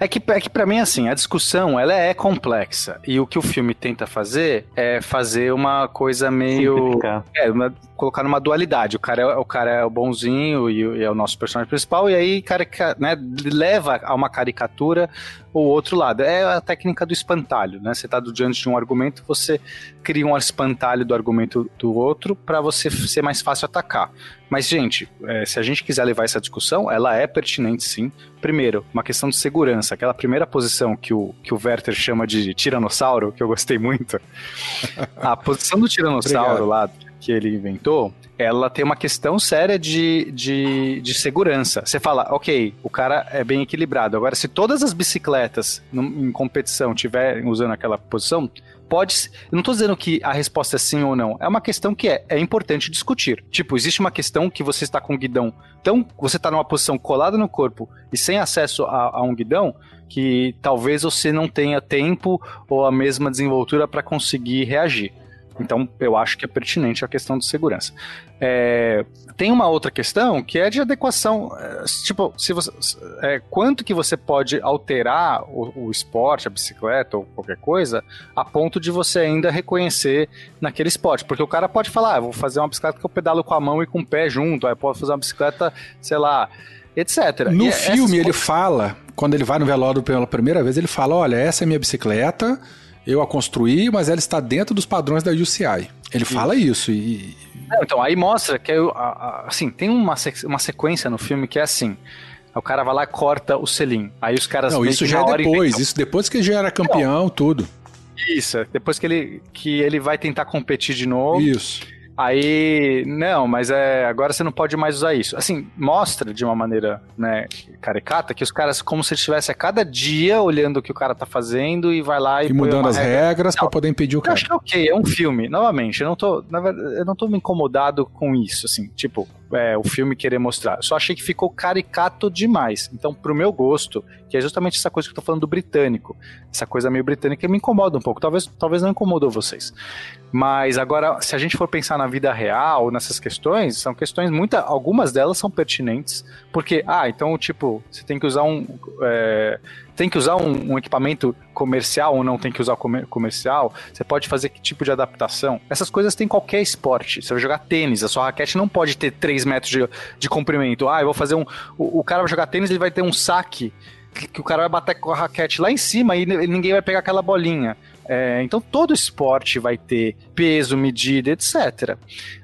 É que, é que para mim, assim, a discussão, ela é complexa. E o que o filme tenta fazer é fazer uma coisa meio... É, uma, colocar numa dualidade. O cara é o, cara é o bonzinho e, e é o nosso personagem principal, e aí cara, né, leva a uma caricatura o outro lado. É a técnica do espantalho, né? Você está diante de um argumento, você cria um espantalho do argumento do outro para você ser mais fácil atacar. Mas, gente, é, se a gente quiser levar essa discussão, ela é pertinente sim. Primeiro, uma questão de segurança. Aquela primeira posição que o, que o Werther chama de tiranossauro, que eu gostei muito. a posição do tiranossauro lá que ele inventou, ela tem uma questão séria de, de, de segurança. Você fala, ok, o cara é bem equilibrado. Agora, se todas as bicicletas em competição estiverem usando aquela posição, pode. Eu não estou dizendo que a resposta é sim ou não. É uma questão que é, é importante discutir. Tipo, existe uma questão que você está com o guidão. Então, você está numa posição colada no corpo e sem acesso a, a um guidão, que talvez você não tenha tempo ou a mesma desenvoltura para conseguir reagir. Então, eu acho que é pertinente a questão de segurança. É, tem uma outra questão que é de adequação. É, tipo, se você, é, quanto que você pode alterar o, o, esporte, a bicicleta ou qualquer coisa, a ponto de você ainda reconhecer naquele esporte. Porque o cara pode falar, ah, vou fazer uma bicicleta que eu pedalo com a mão e com o pé junto, aí pode fazer uma bicicleta, sei lá, etc. No e é, filme ele fala, quando ele vai no velório pela primeira vez, ele fala, olha, essa é minha bicicleta eu a construí, mas ela está dentro dos padrões da UCI. Ele fala isso e... Então, aí mostra que, assim, tem uma, uma sequência no filme que é assim... O cara vai lá e corta o selim. Aí os caras. Não, isso já é depois. Isso depois que ele já era campeão, Não. tudo. Isso, depois que ele, que ele vai tentar competir de novo. Isso. Aí, não, mas é, agora você não pode mais usar isso. Assim, mostra de uma maneira, né, caricata, que os caras, como se estivesse a cada dia olhando o que o cara tá fazendo e vai lá e. E mudando as regra. regras para poder impedir o cara. Eu acho que é ok, é um filme. Novamente, eu não tô. Verdade, eu não tô me incomodado com isso, assim, tipo, é, o filme querer mostrar. Eu só achei que ficou caricato demais. Então, pro meu gosto, que é justamente essa coisa que eu tô falando do britânico, essa coisa meio britânica me incomoda um pouco. Talvez, talvez não incomodou vocês. Mas agora, se a gente for pensar na vida real, nessas questões, são questões, muita, algumas delas são pertinentes, porque, ah, então, tipo, você tem que usar um. É, tem que usar um, um, equipamento comercial ou não tem que usar comer, comercial? Você pode fazer que tipo de adaptação? Essas coisas tem qualquer esporte. Você vai jogar tênis, a sua raquete não pode ter 3 metros de, de comprimento. Ah, eu vou fazer um. O, o cara vai jogar tênis, ele vai ter um saque que, que o cara vai bater com a raquete lá em cima e ninguém vai pegar aquela bolinha. É, então todo esporte vai ter peso, medida, etc.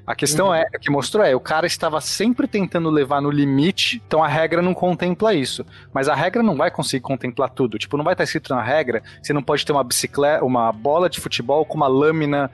A questão uhum. é que mostrou é o cara estava sempre tentando levar no limite, então a regra não contempla isso. Mas a regra não vai conseguir contemplar tudo. Tipo, não vai estar escrito na regra, você não pode ter uma bicicleta, uma bola de futebol com uma lâmina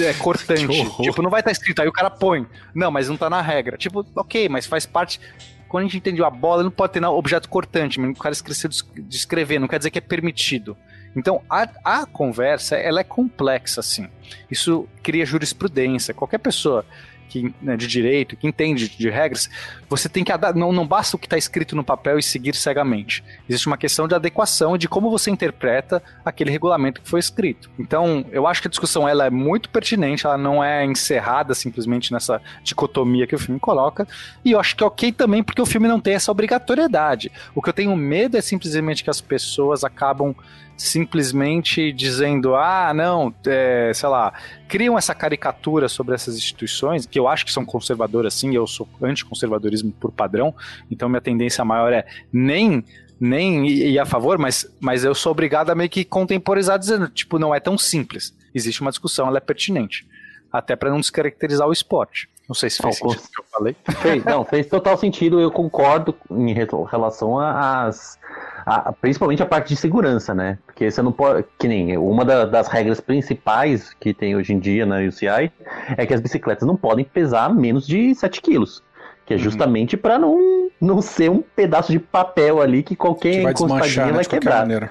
é cortante. tipo, não vai estar escrito, aí o cara põe. Não, mas não tá na regra. Tipo, ok, mas faz parte. Quando a gente entendeu a bola, não pode ter objeto cortante, mas o cara esqueceu de escrever, não quer dizer que é permitido. Então, a, a conversa, ela é complexa, assim. Isso cria jurisprudência. Qualquer pessoa que, né, de direito, que entende de regras, você tem que não, não basta o que está escrito no papel e seguir cegamente. Existe uma questão de adequação de como você interpreta aquele regulamento que foi escrito. Então, eu acho que a discussão ela é muito pertinente, ela não é encerrada simplesmente nessa dicotomia que o filme coloca, e eu acho que é ok também porque o filme não tem essa obrigatoriedade. O que eu tenho medo é simplesmente que as pessoas acabam simplesmente dizendo, ah, não, é, sei lá, criam essa caricatura sobre essas instituições, que eu acho que são conservadoras sim, eu sou anticonservadorismo por padrão, então minha tendência maior é nem nem ir a favor, mas, mas eu sou obrigado a meio que contemporizar dizendo, tipo, não é tão simples. Existe uma discussão, ela é pertinente. Até para não descaracterizar o esporte. Não sei se fez não, sentido o que eu falei. Fez, não, fez total sentido. Eu concordo em relação às a, principalmente a parte de segurança, né? Porque você não pode. Que nem uma da, das regras principais que tem hoje em dia na UCI é que as bicicletas não podem pesar menos de 7 quilos. Que é uhum. justamente uhum. para não, não ser um pedaço de papel ali que qualquer que vai encostadinha né, vai quebrar. Maneira.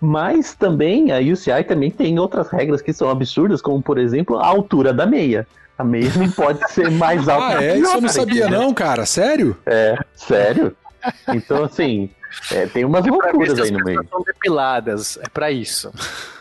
Mas também a UCI também tem outras regras que são absurdas, como por exemplo a altura da meia. A meia não pode ser mais alta. Ah, é? Isso eu não sabia, não, cara. Sério? É, sério. Então, assim, é, tem umas loucuras aí no meio. São depiladas, é para isso.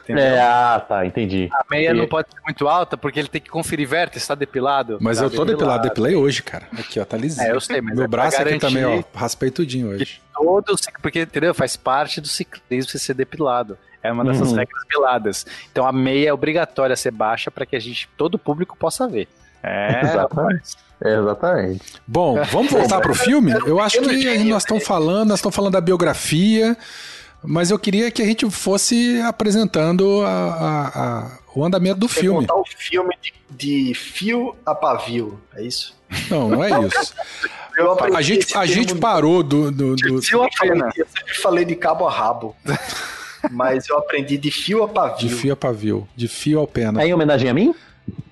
Entendeu? É, ah, tá, entendi. A meia e... não pode ser muito alta porque ele tem que conferir vértice, tá depilado. Mas tá eu tô depilado, depilei hoje, cara. Aqui, ó, tá lisinho. É, eu sei, mas Meu é braço aqui também, ó, raspei tudinho hoje. Todo, porque, entendeu? Faz parte do ciclismo você ser depilado. É uma dessas uhum. regras piladas. Então a meia é obrigatória a ser baixa para que a gente, todo o público possa ver. É, Exatamente. Exatamente. Bom, vamos voltar para o filme? Eu acho que nós estamos falando, nós estamos falando da biografia, mas eu queria que a gente fosse apresentando a, a, a, o andamento do Quer filme. Contar o filme de, de fio a pavio, é isso? Não, não é isso. a gente, a gente parou do. do, do... Eu, falei, eu sempre falei de cabo a rabo. mas eu aprendi de fio a pavio. De fio a pavio. De fio ao pena. É em homenagem a mim?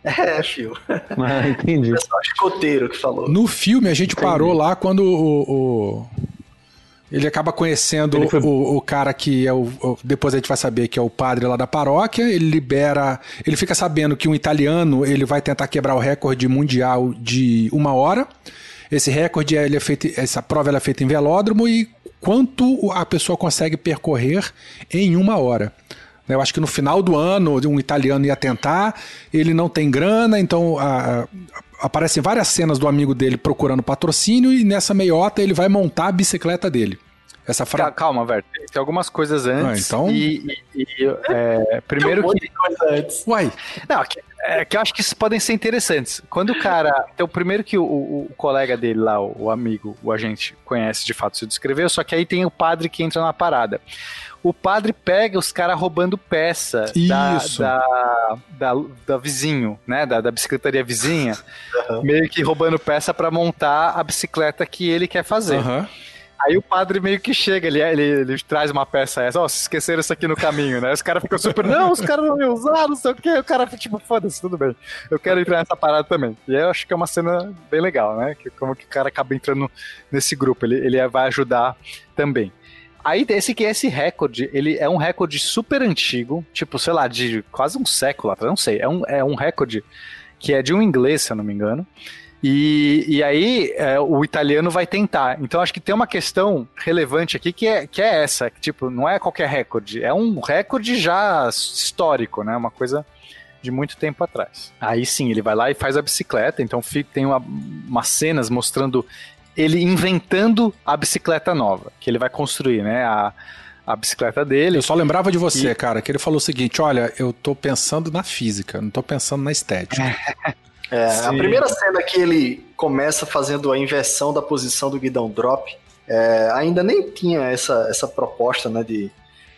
É, fio. Ah, entendi. É só escoteiro que falou. No filme, a gente parou lá quando o, o- ele acaba conhecendo Ele foi- o, o cara que é o, o- Depois a gente vai saber que é o padre lá da paróquia. Ele libera. Ele fica sabendo que um italiano ele vai tentar quebrar o recorde mundial de uma hora. Esse recorde ele é feito. Essa prova ela é feita em velódromo e quanto a pessoa consegue percorrer em uma hora. Eu acho que no final do ano um italiano ia tentar, ele não tem grana, então a- a- aparecem várias cenas do amigo dele procurando patrocínio e nessa meiota ele vai montar a bicicleta dele. Essa frase. Calma, velho. Tem algumas coisas antes. Ah, então- E, e- e, é, primeiro um que. coisa antes. Uai, Não, que, é, que eu acho que isso podem ser interessantes. Quando o cara. Então, primeiro que o, o- o colega dele lá, o, o amigo, o agente, conhece de fato se descreveu, só que aí tem o padre que entra na parada. O padre pega os caras roubando peça da, Isso. da, da, da vizinho, né? Da, da bicicletaria vizinha, meio que roubando peça pra montar a bicicleta que ele quer fazer. aham. Aí o padre meio que chega, ele, ele, ele traz uma peça essa, ó, se esqueceram isso aqui no caminho, né? Os caras ficam super, não, os caras não iam usar, não sei o quê. O cara fica tipo, foda-se, tudo bem. Eu quero entrar nessa parada também. E eu acho que é uma cena bem legal, né? Que, como que o cara acaba entrando nesse grupo, ele, ele vai ajudar também. Aí esse que é esse recorde, ele é um recorde super antigo, tipo, sei lá, de quase um século atrás, não sei. É um, é um recorde que é de um inglês, se eu não me engano. E, e aí é, o italiano vai tentar. Então acho que tem uma questão relevante aqui que é, que é essa, que, tipo, não é qualquer recorde, é um recorde já histórico, né? Uma coisa de muito tempo atrás. Aí sim, ele vai lá e faz a bicicleta, então fi- tem uma, umas cenas mostrando ele inventando a bicicleta nova, que ele vai construir, né? A, a bicicleta dele. Eu só lembrava de você, E- cara, que ele falou o seguinte: olha, eu tô pensando na física, não tô pensando na estética. É, a primeira cena que ele começa fazendo a inversão da posição do guidão drop, é, ainda nem tinha essa, essa proposta, né, de...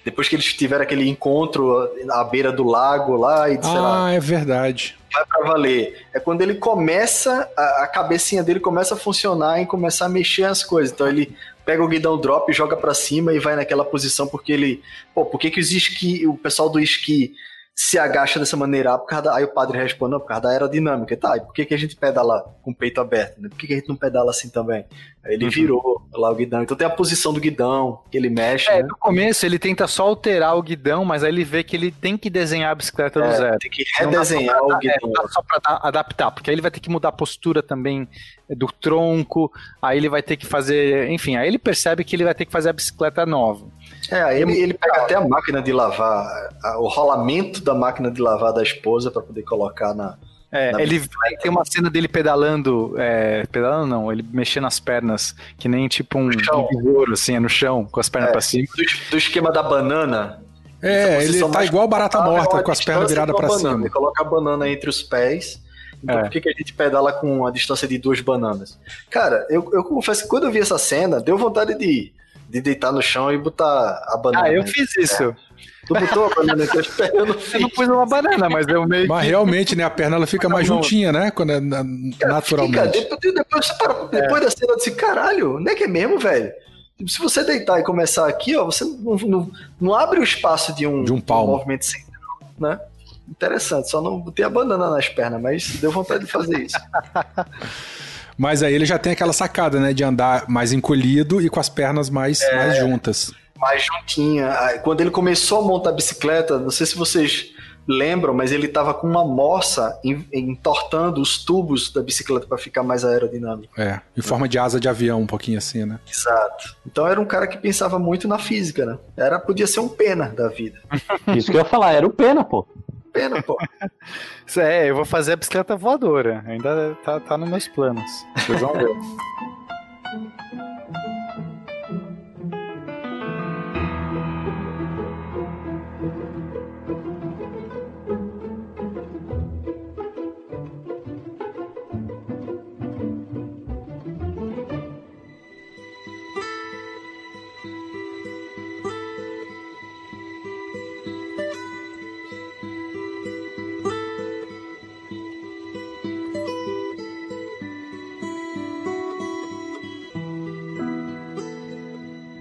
Depois que eles tiveram aquele encontro à beira do lago lá e sei lá, ah, é verdade. vai pra valer. É quando ele começa, a, a cabecinha dele começa a funcionar e começar a mexer as coisas. Então ele pega o guidão drop, joga pra cima e vai naquela posição porque ele. Pô, por que, que os esqui, o pessoal do esqui se agacha dessa maneira? Ah, por causa da- Aí o padre responde, não, por causa da aerodinâmica. Tá, e por que, que a gente pedala com o peito aberto? Né? Por que, que a gente não pedala assim também? Aí ele virou lá o guidão. Então tem a posição do guidão, que ele mexe. É, né? no começo ele tenta só alterar o guidão, mas aí ele vê que ele tem que desenhar a bicicleta do É, zero. tem que redesenhar pra- o é, guidão. dá só pra da- adaptar, porque aí ele vai ter que mudar a postura também do tronco, aí ele vai ter que fazer, enfim, aí ele percebe que ele vai ter que fazer a bicicleta nova. É, aí ele, ele pega até a máquina de lavar, a- o rolamento da máquina de lavar da esposa pra poder colocar na. É, Na ele tem uma cena dele pedalando, é, pedalando não, ele mexendo as pernas, que nem tipo um besouro, assim, é no chão, com as pernas É. pra cima. Do, do esquema da banana. É, ele posição tá igual barata confortável, morta, a com as pernas viradas com a pra banana. cima. Ele coloca a banana entre os pés. Então É. por que, que a gente pedala com a distância de duas bananas? Cara, eu, eu confesso que quando eu vi essa cena, deu vontade de, de deitar no chão e botar a banana. Ah, eu fiz isso. Tu botou a banana entre os pés? Eu não Eu fiz. não pus uma banana, mas eu meio Mas realmente, né, a perna ela fica mais Não. juntinha, né? Quando é na- Cara, naturalmente. Depois, depois, você para- depois da cena, eu disse, caralho, não é que é mesmo, velho? Tipo, Se você deitar e começar aqui, ó, você não, não, não abre o espaço de um, De um palmo. movimento central, né? Interessante, só não botei a banana nas pernas, mas deu vontade de fazer isso. Mas aí ele já tem aquela sacada, né, de andar mais encolhido e com as pernas mais, É. mais juntas. mais juntinha. Aí, Quando ele começou a montar a bicicleta, não sei se vocês lembram, mas ele tava com uma en- entortando os tubos da bicicleta para ficar mais aerodinâmico. É, em forma de asa de avião, um pouquinho assim, né? Exato. Então era um cara que pensava muito na física, né? Era podia ser um pena da vida. Isso que eu ia falar, era o pena, pô. Pena, pô. Isso É, eu vou fazer a bicicleta voadora. Ainda tá, tá nos meus planos. Vocês vão ver.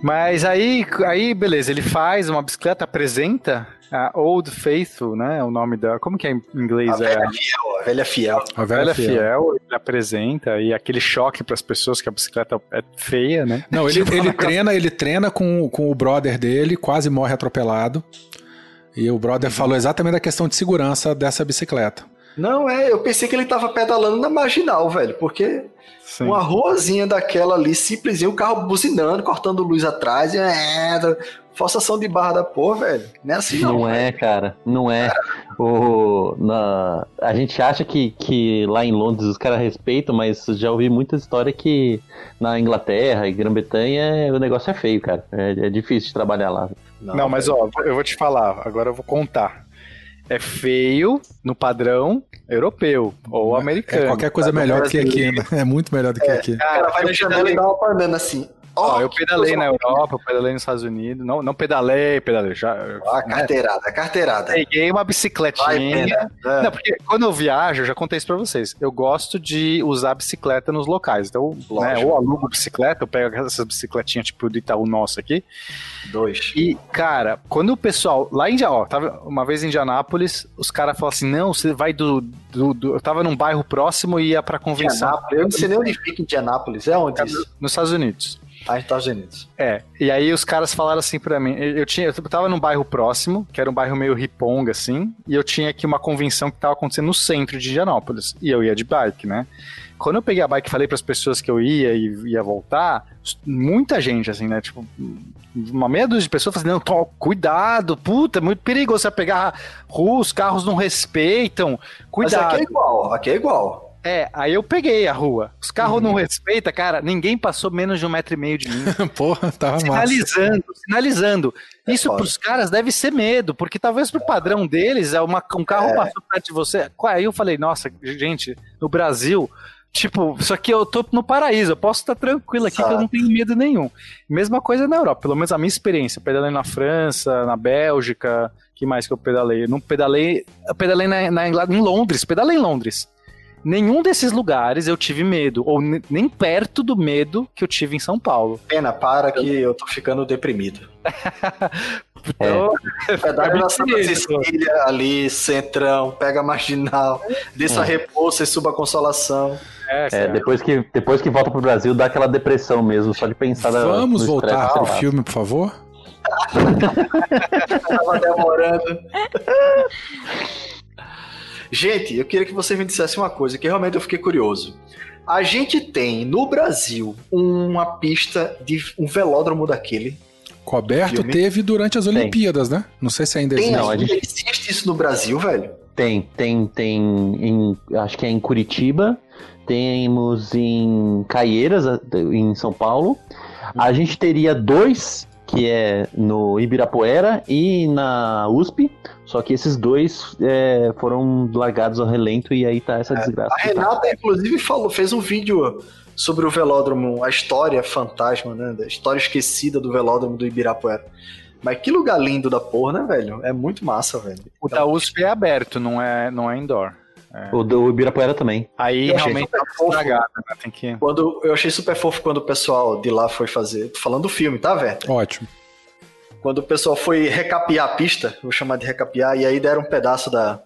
Mas aí, aí, beleza, ele faz uma bicicleta, apresenta, A Old Faithful, né? O nome da. Como que é em inglês? A é velha fiel, a velha fiel. A velha, fiel. ele apresenta e aquele choque para as pessoas que a bicicleta é feia, né? Não, ele, ele treina, ele treina com, com o brother dele, quase morre atropelado. E o brother falou exatamente da questão de segurança dessa bicicleta. Não, é, eu pensei que ele tava pedalando na marginal, velho, porque Sim. uma ruazinha daquela ali, simplesinho, o carro buzinando, cortando luz atrás, é, forçação de barra da porra, velho. Não é assim, não. Não é, cara, não é. O, na, a gente acha que, que lá em Londres os caras respeitam, mas já ouvi muita história que na Inglaterra e Grã-Bretanha o negócio é feio, cara. É, é difícil de trabalhar lá. Não, não mas ó, eu vou te falar, agora eu vou contar é feio no padrão europeu ou é, americano. É qualquer coisa melhor do que aqui, né? É muito melhor do que é, aqui. Cara, cara vai na janela e dá uma panana assim. Oh, eu pedalei na Europa, eu pedalei nos Estados Unidos. Não, não pedalei, pedalei. Já, ah, carteirada, né? carteirada. Peguei uma bicicletinha. Vai, não, porque quando eu viajo, eu já contei isso pra vocês. Eu gosto de usar bicicleta nos locais. Então, né, ou alugo bicicleta, eu pego essas bicicletinhas tipo do Itaú nosso aqui. Dois. E, cara, quando o pessoal. Lá em ó, tava uma vez em Indianápolis, os caras falaram assim: não, você vai do, do, do, Eu tava num bairro próximo e ia pra convenção. Eu não sei nem onde fica Indianápolis. É onde? É, nos Estados Unidos. Ah, Estados Unidos. É, e aí os caras falaram assim para mim, eu tinha, eu tava num bairro próximo, que era um bairro meio riponga, assim, e eu tinha aqui uma convenção que tava acontecendo no centro de Indianópolis, e eu ia de bike, né? Quando eu peguei a bike e falei para as pessoas que eu ia e ia voltar, muita gente, assim, né? Tipo, uma meia dúzia de pessoas falando, assim, não, cuidado, puta, é muito perigoso você pegar rua, os carros não respeitam, cuidado. Mas aqui é igual, aqui é igual. É, aí eu peguei a rua. Os carros uhum. não respeitam, cara. Ninguém passou menos de um metro e meio de mim. Porra, tava Sinalizando, massa. sinalizando. É Isso foda. pros caras deve ser medo, porque talvez pro padrão deles, é uma, um carro é. passou perto de você. Aí eu falei, nossa, gente, no Brasil, Tipo, isso aqui eu tô no paraíso, eu posso estar tranquilo aqui que eu não tenho medo nenhum. Mesma coisa na Europa, pelo menos a minha experiência. Eu pedalei na França, na Bélgica, que mais que eu pedalei? Eu não pedalei. Eu pedalei na, na, em Londres, pedalei em Londres. Nenhum desses lugares eu tive medo, ou nem perto do medo que eu tive em São Paulo. Pena, para que eu tô ficando deprimido. então, é. Pedalha na Santa Cecília, ali, centrão, pega marginal, desça é. repouso e suba a consolação. É, é, depois, que, depois que volta pro Brasil, dá aquela depressão mesmo, só de pensar Vamos voltar pro filme, por favor? Tava demorando. Gente, eu queria que você me dissesse uma coisa que realmente eu fiquei curioso. A gente tem no Brasil uma pista de um velódromo daquele. Coberto filme. teve durante as Olimpíadas, tem. né? Não sei se ainda existe. Tem, não, a gente... existe isso no Brasil, velho? Tem, tem, tem. Em, acho que é em Curitiba. Temos em Caieiras, em São Paulo. A gente teria dois que é no Ibirapuera e na USP. Só que esses dois é, foram largados ao relento e aí tá essa é, desgraça. a Renata, tá. inclusive, falou, fez um vídeo sobre o velódromo, a história fantasma, né? A história esquecida do velódromo do Ibirapuera. Mas que lugar lindo da porra, né, velho? É muito massa, velho. O da USP é aberto, não é, não é indoor. É. O do Ibirapuera também. Aí eu realmente tá estragado, né? Tem que... quando, eu achei super fofo quando o pessoal de lá foi fazer. Falando do filme, tá, velho? Ótimo. Quando o pessoal foi recapear a pista, vou chamar de recapear, e aí deram um pedaço da,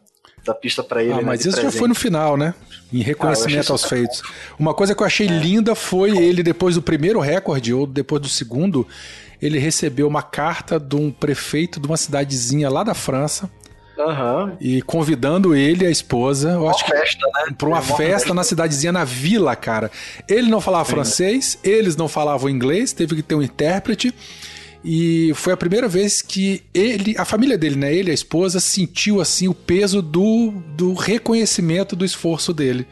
da pista para ele. Ah, né, mas isso presente. já foi no final, né? Em reconhecimento ah, aos feitos. Uma coisa que eu achei é. linda foi ele, depois do primeiro recorde, ou depois do segundo, ele recebeu uma carta de um prefeito de uma cidadezinha lá da França Uhum. E convidando ele, a esposa, eu uma acho festa, que, né? pra uma, festa, festa, na cidadezinha, na vila, cara. Ele não falava Sim. francês, eles não falavam inglês, teve que ter um intérprete. E foi a primeira vez que ele, a família dele, né, ele, a esposa, sentiu assim o peso do, do reconhecimento do esforço dele.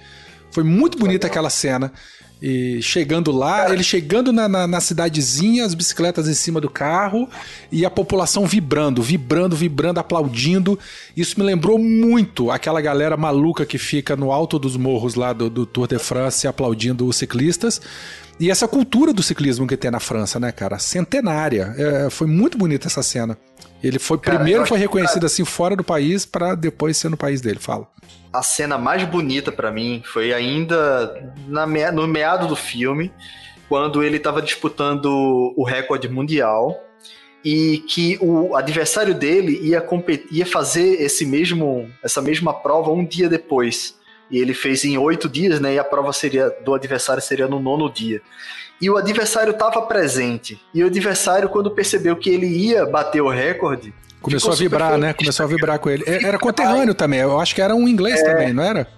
Foi muito bonita aquela cena. E chegando lá, ele chegando na, na, na, cidadezinha, as bicicletas em cima do carro e a população vibrando, vibrando, vibrando, aplaudindo. Isso me lembrou muito aquela galera maluca que fica no alto dos morros lá do, do Tour de France aplaudindo os ciclistas. E essa cultura do ciclismo que tem na França, né, cara? Centenária. É, foi muito bonita essa cena. Ele foi cara, primeiro foi reconhecido que... assim fora do país para depois ser no país dele. Fala a cena mais bonita para mim foi ainda na me... no meado do filme, quando ele estava disputando o recorde mundial e que o adversário dele ia, competir, ia fazer esse mesmo, essa mesma prova um dia depois. E ele fez em oito dias, né? E a prova seria do adversário seria no nono dia. E o adversário estava presente. E o adversário, quando percebeu que ele ia bater o recorde, começou a vibrar, né? Começou a vibrar com ele. É, era conterrâneo também. Eu acho que era um inglês é, também, não era?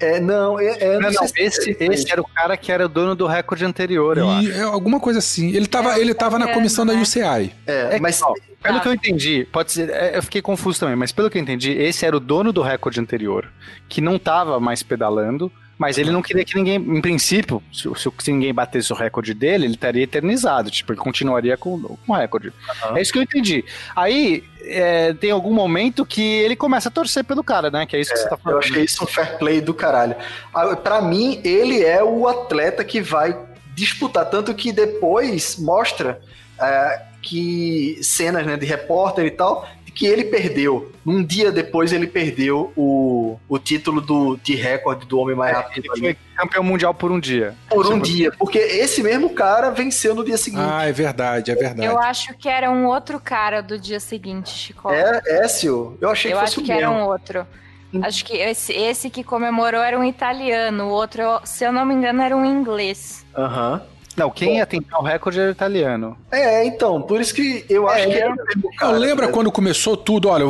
É, não, é, é não, não, esse, esse era o cara que era o dono do recorde anterior, eu e, acho. É, alguma coisa assim. Ele tava, é, ele tava na comissão da UCI. É, mas ó, pelo ah. que eu entendi, pode ser, é, eu fiquei confuso também, mas pelo que eu entendi, esse era o dono do recorde anterior, que não tava mais pedalando, mas ele não queria que ninguém, em princípio, se, se ninguém batesse o recorde dele, ele estaria eternizado, tipo, ele continuaria com, com o recorde. Uhum. É isso que eu entendi. Aí, é, tem algum momento que ele começa a torcer pelo cara, né? Que é isso que é, você tá falando. Eu achei isso um fair play do caralho. Ah, para mim, ele é o atleta que vai disputar, tanto que depois mostra é, que cenas né, de repórter e tal, que ele perdeu. Um dia depois ele perdeu o, o título do, de recorde do homem mais é, rápido. Ele foi campeão mundial por um dia. Por um dia, porque esse mesmo cara venceu no dia seguinte. Ah, é verdade, é verdade. Eu acho que era um outro cara do dia seguinte, Chico. É, Écio? Eu achei que Eu fosse acho que mesmo. era um outro. Acho que esse, esse que comemorou era um italiano, o outro, se eu não me engano, era um inglês. Aham. Uhum. Não, quem Bom, ia tentar o recorde era italiano. É, então, por isso que eu acho é, que era o mesmo cara. Lembra né? quando começou tudo? Olha,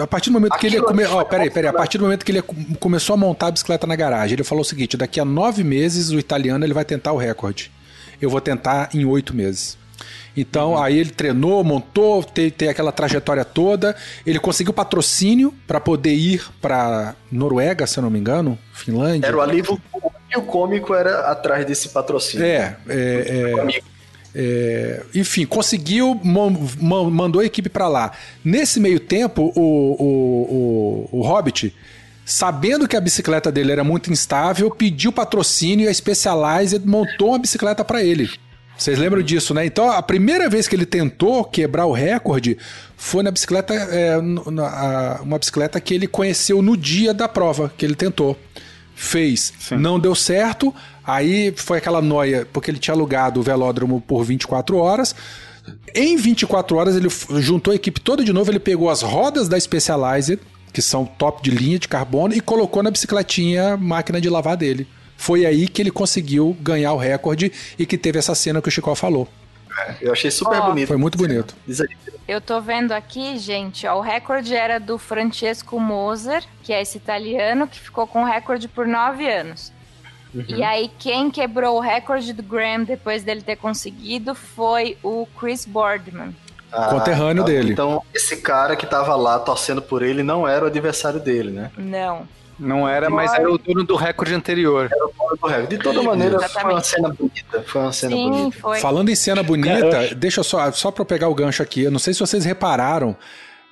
a partir do momento Aquilo que ele come... oh, peraí, peraí, a partir do momento que ele começou a montar a bicicleta na garagem, ele falou o seguinte: daqui a nove meses o italiano ele vai tentar o recorde. Eu vou tentar em oito meses. Então, uhum. aí ele treinou, montou, tem, tem aquela trajetória toda. Ele conseguiu patrocínio para poder ir para Noruega, se eu não me engano, Finlândia. Era o alívio o cômico era atrás desse patrocínio. É, é, é, é enfim, conseguiu, mandou a equipe para lá. Nesse meio tempo, o, o, o, o Hobbit sabendo que a bicicleta dele era muito instável, pediu patrocínio e a Specialized montou uma bicicleta para ele. Vocês lembram disso, né? Então, a primeira vez que ele tentou quebrar o recorde foi na bicicleta, é, na, uma bicicleta que ele conheceu no dia da prova que ele tentou fez, Sim. não deu certo, aí foi aquela noia, porque ele tinha alugado o velódromo por 24 horas. Em 24 horas ele juntou a equipe toda de novo, ele pegou as rodas da Specialized, que são top de linha de carbono, e colocou na bicicletinha máquina de lavar dele. Foi aí que ele conseguiu ganhar o recorde e que teve essa cena que o Chico falou. Eu achei super oh, bonito. Foi muito bonito. Eu tô vendo aqui, gente, ó, o recorde era do Francesco Moser, que é esse italiano que ficou com o recorde por nove anos. Uhum. E aí, quem quebrou o recorde do Graham depois dele ter conseguido foi o Chris Boardman. Ah, conterrâneo então, dele. Então, esse cara que tava lá torcendo por ele não era o adversário dele, né? Não. Não era, mas era o dono do recorde anterior. Era o dono do recorde. De toda maneira, Exatamente. foi uma cena bonita. Foi uma cena Sim, bonita. Foi. Falando em cena bonita, deixa eu só, só pra eu pegar o gancho aqui. Eu não sei se vocês repararam,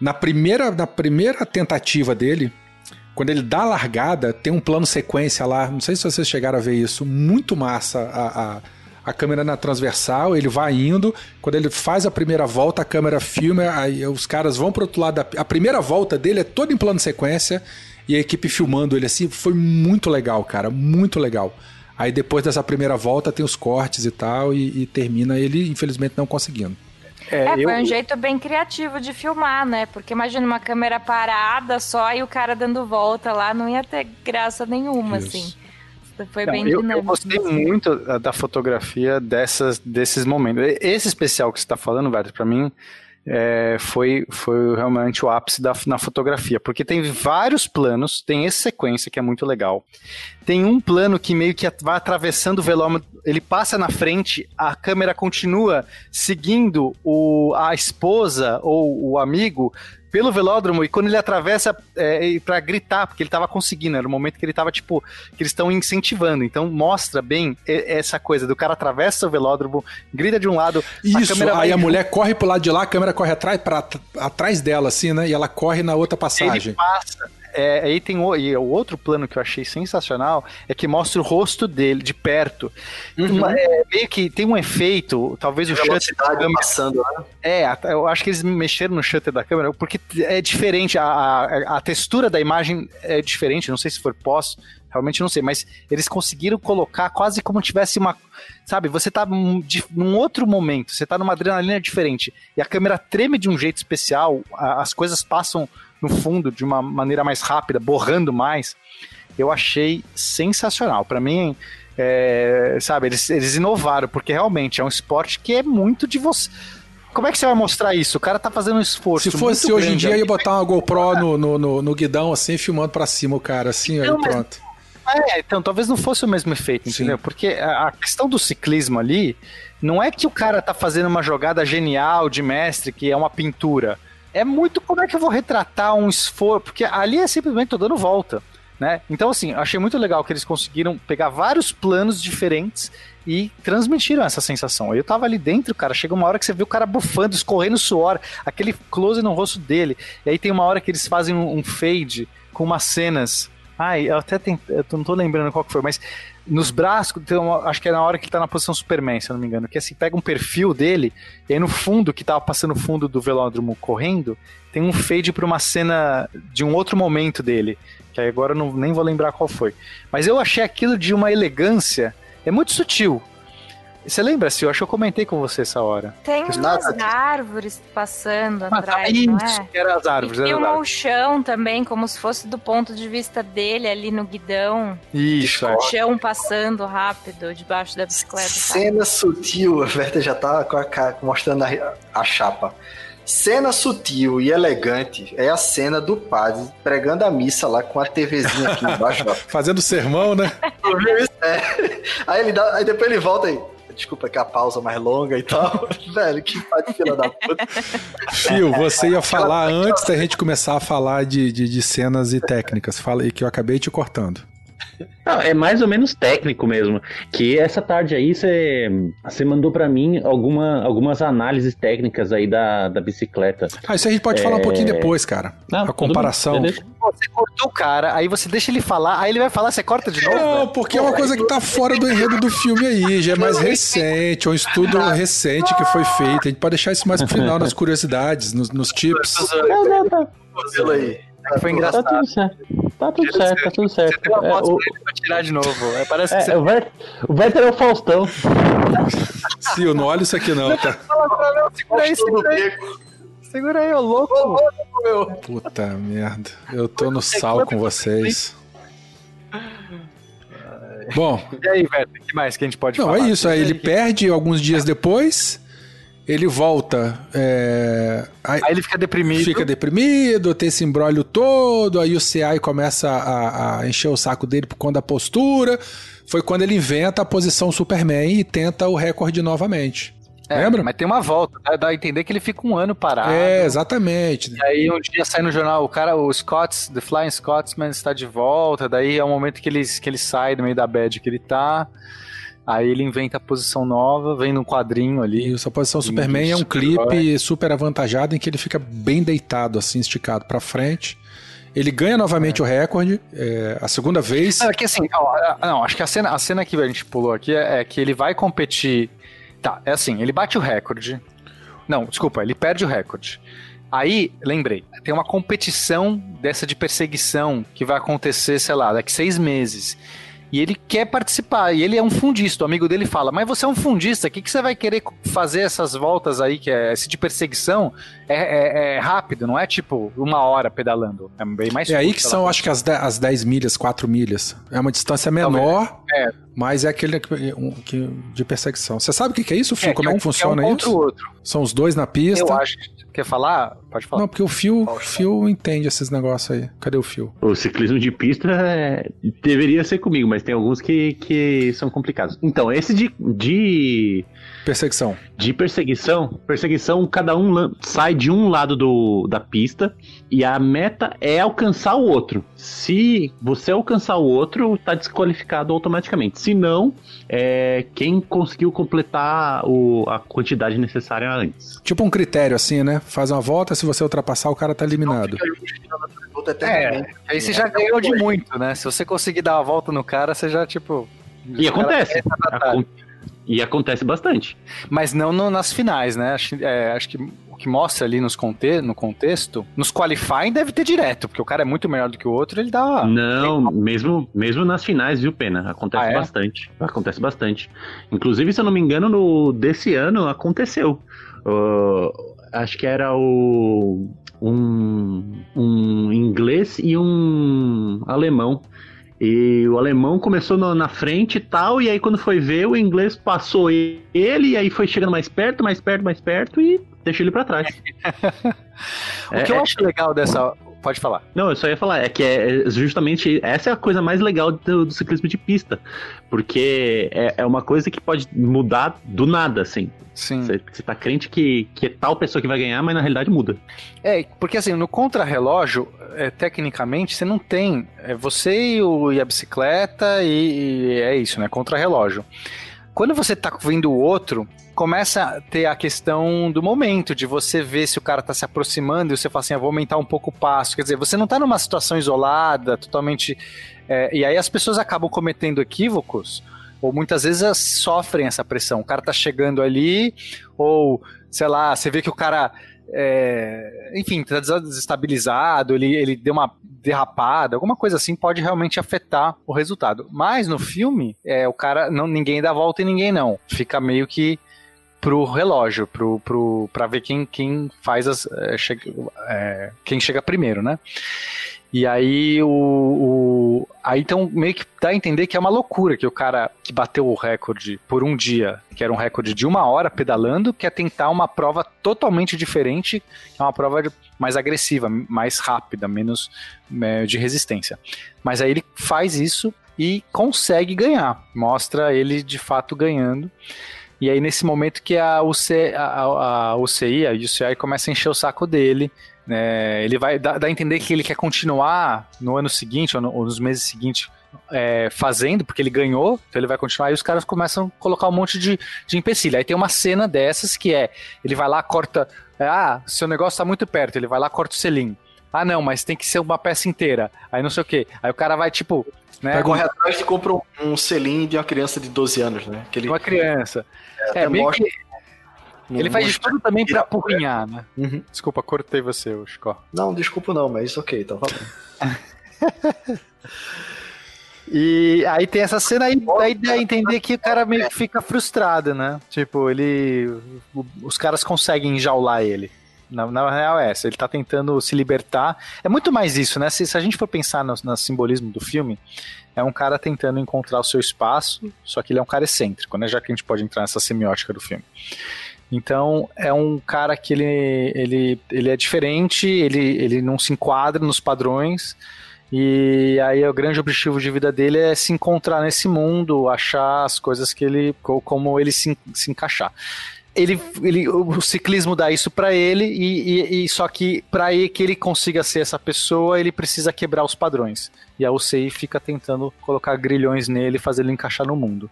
na primeira, na primeira tentativa dele, quando ele dá a largada, tem um plano sequência lá. Não sei se vocês chegaram a ver isso. Muito massa a, a, a câmera na transversal, ele vai indo. Quando ele faz a primeira volta, a câmera filma, aí os caras vão pro outro lado. Da, a primeira volta dele é toda em plano sequência e a equipe filmando ele assim, foi muito legal, cara, muito legal. Aí depois dessa primeira volta tem os cortes e tal, e, e termina ele, infelizmente, não conseguindo. É, é, foi eu... um jeito bem criativo de filmar, né? Porque imagina uma câmera parada só e o cara dando volta lá, não ia ter graça nenhuma, Isso. assim. Foi não, bem eu, dinâmico. Eu gostei muito da fotografia dessas, desses momentos. Esse especial que você está falando, velho, para mim é, foi, foi realmente o ápice da, na fotografia, porque tem vários planos, tem essa sequência que é muito legal. Tem um plano que meio que vai atravessando o velômetro, ele passa na frente, a câmera continua seguindo o, a esposa ou o amigo pelo velódromo e quando ele atravessa é, para gritar, porque ele tava conseguindo, era o momento que ele tava, tipo, que eles estão incentivando. Então mostra bem essa coisa do cara atravessa o velódromo, grita de um lado. Isso, a aí vai... a mulher corre pro lado de lá, a câmera corre atrás, pra, atrás dela, assim, né? E ela corre na outra passagem. Ele passa é, aí tem o, e o outro plano que eu achei sensacional é que mostra o rosto dele de perto. Uhum. Uma, é, meio que tem um efeito, talvez o shutter da câmera. Passando, né? É, eu acho que eles mexeram no shutter da câmera porque é diferente, a, a, a textura da imagem é diferente, não sei se for pós realmente não sei, mas eles conseguiram colocar quase como tivesse uma. Sabe, você tá num outro momento, você tá numa adrenalina diferente, e a câmera treme de um jeito especial, as coisas passam no fundo de uma maneira mais rápida, borrando mais. Eu achei sensacional. Para mim, é, sabe, eles, eles inovaram, porque realmente é um esporte que é muito de você. Como é que você vai mostrar isso? O cara tá fazendo um esforço. Se fosse hoje em dia, ia botar uma GoPro no, no, no, no, guidão, assim, filmando pra cima o cara, assim, então, aí pronto. É, então, talvez não fosse o mesmo efeito, entendeu? Sim. Porque a, a questão do ciclismo ali, não é que o cara tá fazendo uma jogada genial de mestre, que é uma pintura. É muito como é que eu vou retratar um esforço, porque ali é simplesmente tô dando volta. Né? Então, assim, achei muito legal que eles conseguiram pegar vários planos diferentes e transmitiram essa sensação. Eu tava ali dentro, cara, chega uma hora que você vê o cara bufando, escorrendo suor, aquele close no rosto dele. E aí tem uma hora que eles fazem um, um fade com umas cenas. Ai, eu até tem, eu não tô lembrando qual que foi, mas nos braços, uma, acho que é na hora que ele tá na posição Superman, se eu não me engano, que assim, pega um perfil dele, e aí no fundo, que tava passando o fundo do velódromo correndo, tem um fade pra uma cena de um outro momento dele que agora eu não, nem vou lembrar qual foi. Mas eu achei aquilo de uma elegância, é muito sutil. Você lembra, se eu acho que eu comentei com você essa hora. Tem umas nada... árvores passando ah, atrás, isso, não é? que era as árvores. E filma o chão também, como se fosse do ponto de vista dele ali no guidão. Isso, O chão passando rápido debaixo da bicicleta. Cena tá? sutil, a Verta já tá com a, mostrando a, a chapa. Cena sutil e elegante é a cena do padre pregando a missa lá com a TVzinha aqui embaixo. Fazendo sermão, né? É. Aí, ele dá, aí depois ele volta aí. Desculpa que a pausa mais longa e tal. Velho, que fila da puta. Fio, você ia falar antes da gente começar a falar de, de, de cenas e técnicas. Fala aí que eu acabei te cortando. Não, é mais ou menos técnico mesmo. Que essa tarde aí você mandou para mim alguma, algumas análises técnicas aí da, da bicicleta. Ah, isso a gente pode é... falar um pouquinho depois, cara. Não, a comparação. Você cortou o cara, aí você deixa ele falar, aí ele vai falar, você corta de novo? Não, porque é uma coisa que tá fora do enredo do filme aí, já é mais recente, é um estudo recente que foi feito. A gente pode deixar isso mais pro final, nas curiosidades, nos, nos tips. Não, não, não. aí. Foi engraçado. Tá tudo certo. Tá tudo certo, tá tudo certo. Você tem uma foto é, o... pra tirar de novo. É, parece é, que você... o, Werther é o Faustão. Sil, não olha isso aqui não, tá? Segura aí, segura aí. Segura aí, ô louco. Ô, louco meu. Puta merda. Eu tô no sal com vocês. Bom. E aí, Werther, o que mais que a gente pode não, falar? Não, é isso. Aí ele perde alguns dias depois ele volta. É... Aí, aí, ele fica deprimido. Fica deprimido, tem esse embrólio todo, aí o CI começa a, a, encher o saco dele por conta da postura. Foi quando ele inventa a posição Superman e tenta o recorde novamente. É, Lembra? Mas tem uma volta, dá, dá a entender que ele fica um ano parado. É, exatamente. E aí um dia sai no jornal, o cara, o Scots, The Flying Scotsman está de volta, daí é o momento que ele, que ele sai do meio da bad que ele tá. Aí ele inventa a posição nova, vem num quadrinho ali. Isso, a posição Superman é um clipe super avantajado em que ele fica bem deitado, assim, esticado para frente. Ele ganha novamente é. o recorde, é, a segunda vez. Não, é que assim, ó, não, acho que a cena, a cena que a gente pulou aqui é, é que ele vai competir. Tá, é assim, ele bate o recorde. Não, desculpa, ele perde o recorde. Aí, lembrei, tem uma competição dessa de perseguição que vai acontecer, sei lá, daqui seis meses. E ele quer participar. E ele é um fundista. O amigo dele fala: Mas você é um fundista, o que, que você vai querer fazer essas voltas aí, que é esse de perseguição? É, é, é rápido, não é tipo uma hora pedalando. É bem mais É aí que são, acho que as 10, as 10 milhas, 4 milhas. É uma distância menor, é. Mas é aquele que, de perseguição. Você sabe o que, é isso, Fio? É, Como é, que, é um, funciona é um isso? Outro. São os dois na pista. Eu acho. Quer falar? Pode falar. Não, porque o Fio, Fio entende esses negócios aí. Cadê o Fio? O ciclismo de pista é... deveria ser comigo, mas tem alguns que, que são complicados. Então, esse de, de Perseguição. De perseguição. Perseguição, cada um sai de um lado do, da pista e a meta é alcançar o outro. Se você alcançar o outro, tá desqualificado automaticamente. Se não, é quem conseguiu completar o, a quantidade necessária antes. Tipo um critério assim, né? Faz uma volta, se você ultrapassar, o cara tá eliminado. É, aí você já ganhou de muito, né? Se você conseguir dar uma volta no cara, você já, tipo. E acontece. E acontece bastante. Mas não no, nas finais, né? Acho, é, acho que o que mostra ali nos conte no contexto, nos qualifying deve ter direto, porque o cara é muito melhor do que o outro, ele dá. Não, mesmo, mesmo nas finais, viu, Pena? Acontece ah, é? bastante. Acontece bastante. Inclusive, se eu não me engano, no desse ano aconteceu. Uh, acho que era o um, um inglês e um alemão. E o alemão começou no, na frente e tal, e aí quando foi ver, o inglês passou ele, e aí foi chegando mais perto, mais perto, mais perto, e deixou ele para trás. o que é, eu acho legal dessa. Pode falar. Não, eu só ia falar, é que é justamente essa é a coisa mais legal do, do ciclismo de pista. Porque é, é, uma coisa que pode mudar do nada, assim. Sim. Você tá crente que, que é tal pessoa que vai ganhar, mas na realidade muda. É, porque assim, no contrarrelógio, é, tecnicamente, você não tem. É você e, o, e a bicicleta, e, e é isso, né? Contrarrelógio. Quando você tá vendo o outro, começa a ter a questão do momento, de você ver se o cara tá se aproximando e você fala assim, ah, vou aumentar um pouco o passo. Quer dizer, você não tá numa situação isolada, totalmente. É, e aí as pessoas acabam cometendo equívocos, ou muitas vezes sofrem essa pressão. O cara tá chegando ali, ou, sei lá, você vê que o cara é, enfim, está desestabilizado, ele, ele deu uma derrapada, alguma coisa assim pode realmente afetar o resultado. Mas no filme, é, o cara, não, ninguém dá volta e ninguém não. Fica meio que pro relógio, pro, pro, pra ver quem, quem faz as. É, chega, é, quem chega primeiro, né? E aí o, o, Aí então meio que dá a entender que é uma loucura que o cara que bateu o recorde por um dia, que era um recorde de uma hora pedalando, quer tentar uma prova totalmente diferente, é uma prova mais agressiva, mais rápida, menos é, de resistência. Mas aí ele faz isso e consegue ganhar. Mostra ele de fato ganhando. E aí, nesse momento que a, UC, a, a UCI, a UCI, começa a encher o saco dele, né? Ele vai dar, a entender que ele quer continuar no ano seguinte, ou, no, ou nos meses seguintes, é, fazendo, porque ele ganhou, então ele vai continuar, e os caras começam a colocar um monte de, de empecilho. Aí tem uma cena dessas que é, ele vai lá, corta, ah, seu negócio tá muito perto, ele vai lá, corta o selim. Ah, não, mas tem que ser uma peça inteira. Aí não sei o que. Aí o cara vai, tipo, né? Corre atrás e compra um, um selim de uma criança de 12 anos, né? Que ele... Uma criança. É, é meio que... Ele faz de tudo também pra apurrinhar, né? Uhum. Desculpa, cortei você, Chico. Não, desculpa não, mas ok, então tá bom. e aí tem essa cena aí, daí dá a entender que o cara meio que fica frustrado, né? Tipo, ele. Os caras conseguem enjaular ele. Na, na real é essa, ele tá tentando se libertar. É muito mais isso, né? Se, se a gente for pensar no, no, simbolismo do filme, é um cara tentando encontrar o seu espaço, só que ele é um cara excêntrico, né? Já que a gente pode entrar nessa semiótica do filme. Então, é um cara que ele, ele, ele é diferente, ele, ele não se enquadra nos padrões, e aí o grande objetivo de vida dele é se encontrar nesse mundo, achar as coisas que ele. como ele se, se encaixar ele, ele, o ciclismo dá isso para ele e, e, e, só que para que ele consiga ser essa pessoa ele precisa quebrar os padrões. E a UCI fica tentando colocar grilhões nele e fazer ele encaixar no mundo.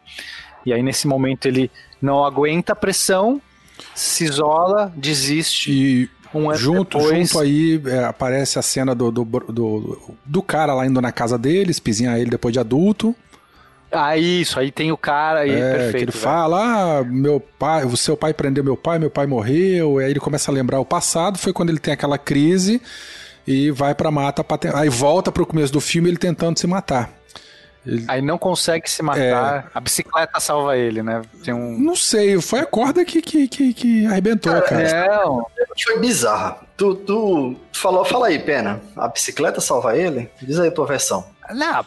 E aí nesse momento ele não aguenta a pressão se isola desiste. E um junto, depois... junto aí é, aparece a cena do, do, do, do, cara lá indo na casa dele, espizinhar ele depois de adulto. Ah, isso, aí tem o cara aí, é, perfeito. Que ele fala, ah, meu pai, o seu pai prendeu meu pai, meu pai morreu, e aí ele começa a lembrar o passado, foi quando ele tem aquela crise e vai pra mata, pra aí volta pro começo do filme ele tentando se matar. Ele... Aí não consegue se matar, é... a bicicleta salva ele, né? Tem um... Não sei, foi a corda que, que, que, que arrebentou, cara. cara. Não, foi bizarra. Tu, tu falou, fala aí, Pena, a bicicleta salva ele? Diz aí a tua versão. Não,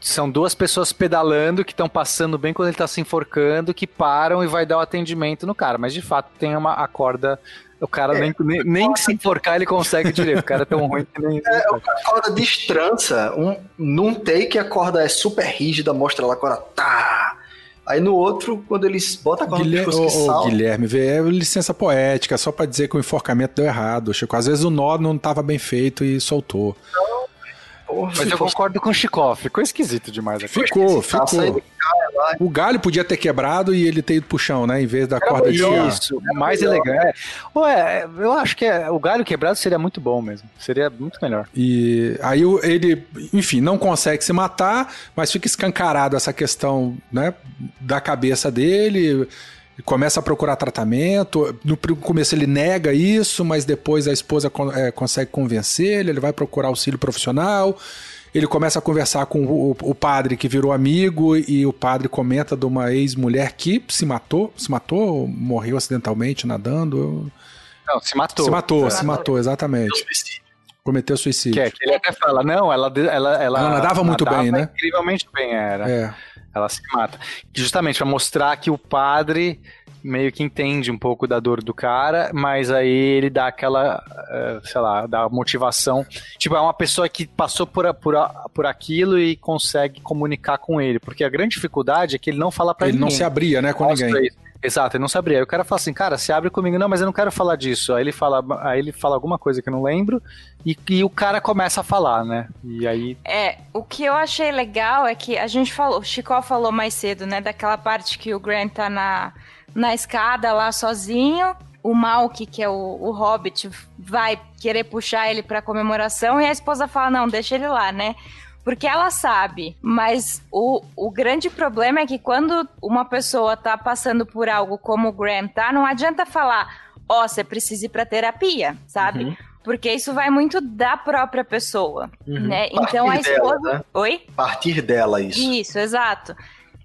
são duas pessoas pedalando que estão passando bem quando ele está se enforcando, que param e vai dar o atendimento no cara. Mas de fato tem uma a corda. O cara é, nem, nem, nem se enforcar ele consegue direito. O cara é tão ruim que nem. É, a corda destrança. Um, num take a corda é super rígida, mostra lá a corda. Tá! Aí no outro, quando eles botam a corda Guilherme, no pescoço oh, oh, Guilherme, é licença poética, só para dizer que o enforcamento deu errado, Chico. Às vezes o nó não estava bem feito e soltou. Não, Porra, Mas eu concordo com o Chico, ficou esquisito demais. Aqui. Ficou, ficou. O galho podia ter quebrado e ele ter ido pro chão, né? Em vez da corda de Isso, mais elegante. Ué, eu acho que é, o galho quebrado seria muito bom mesmo. Seria muito melhor. E aí ele, enfim, não consegue se matar, mas fica escancarado essa questão, né? Da cabeça dele começa a procurar tratamento. No começo ele nega isso, mas depois a esposa é, consegue convencer ele, ele vai procurar auxílio profissional. Ele começa a conversar com o, o, padre que virou amigo e o padre comenta de uma ex-mulher que se matou, se matou, morreu acidentalmente nadando. Não, se matou. Se matou, se, matou, exatamente. Cometeu suicídio. Que, é, que ele até fala, não, ela, ela, ela, ela nadava muito nadava bem, né? Incrivelmente bem, era. É. Ela se mata. Justamente para mostrar que o padre meio que entende um pouco da dor do cara, mas aí ele dá aquela, uh, sei lá, dá motivação. Tipo, é uma pessoa que passou por, por, por aquilo e consegue comunicar com ele. Porque a grande dificuldade é que ele não fala pra ele ninguém. Ele não se abria, né, com Mostra ninguém. Isso. Exato, ele não se abria. Aí o cara fala assim, cara, se abre comigo. Não, mas eu não quero falar disso. Aí ele fala, aí ele fala alguma coisa que eu não lembro e, e o cara começa a falar, né? E aí... É, o que eu achei legal é que a gente falou, o Chico falou mais cedo, né, daquela parte que o Grant tá na na escada lá sozinho. O Malk, que é o, o Hobbit, vai querer puxar ele pra comemoração e a esposa fala: não, deixa ele lá, né? Porque ela sabe, mas o, o grande problema é que quando uma pessoa tá passando por algo como o Graham tá, não adianta falar, ó, oh, você precisa ir pra terapia, sabe? Uhum. Porque isso vai muito da própria pessoa, uhum. né? Então a esposa. Dela, né? Oi? Partir dela, isso. Isso, exato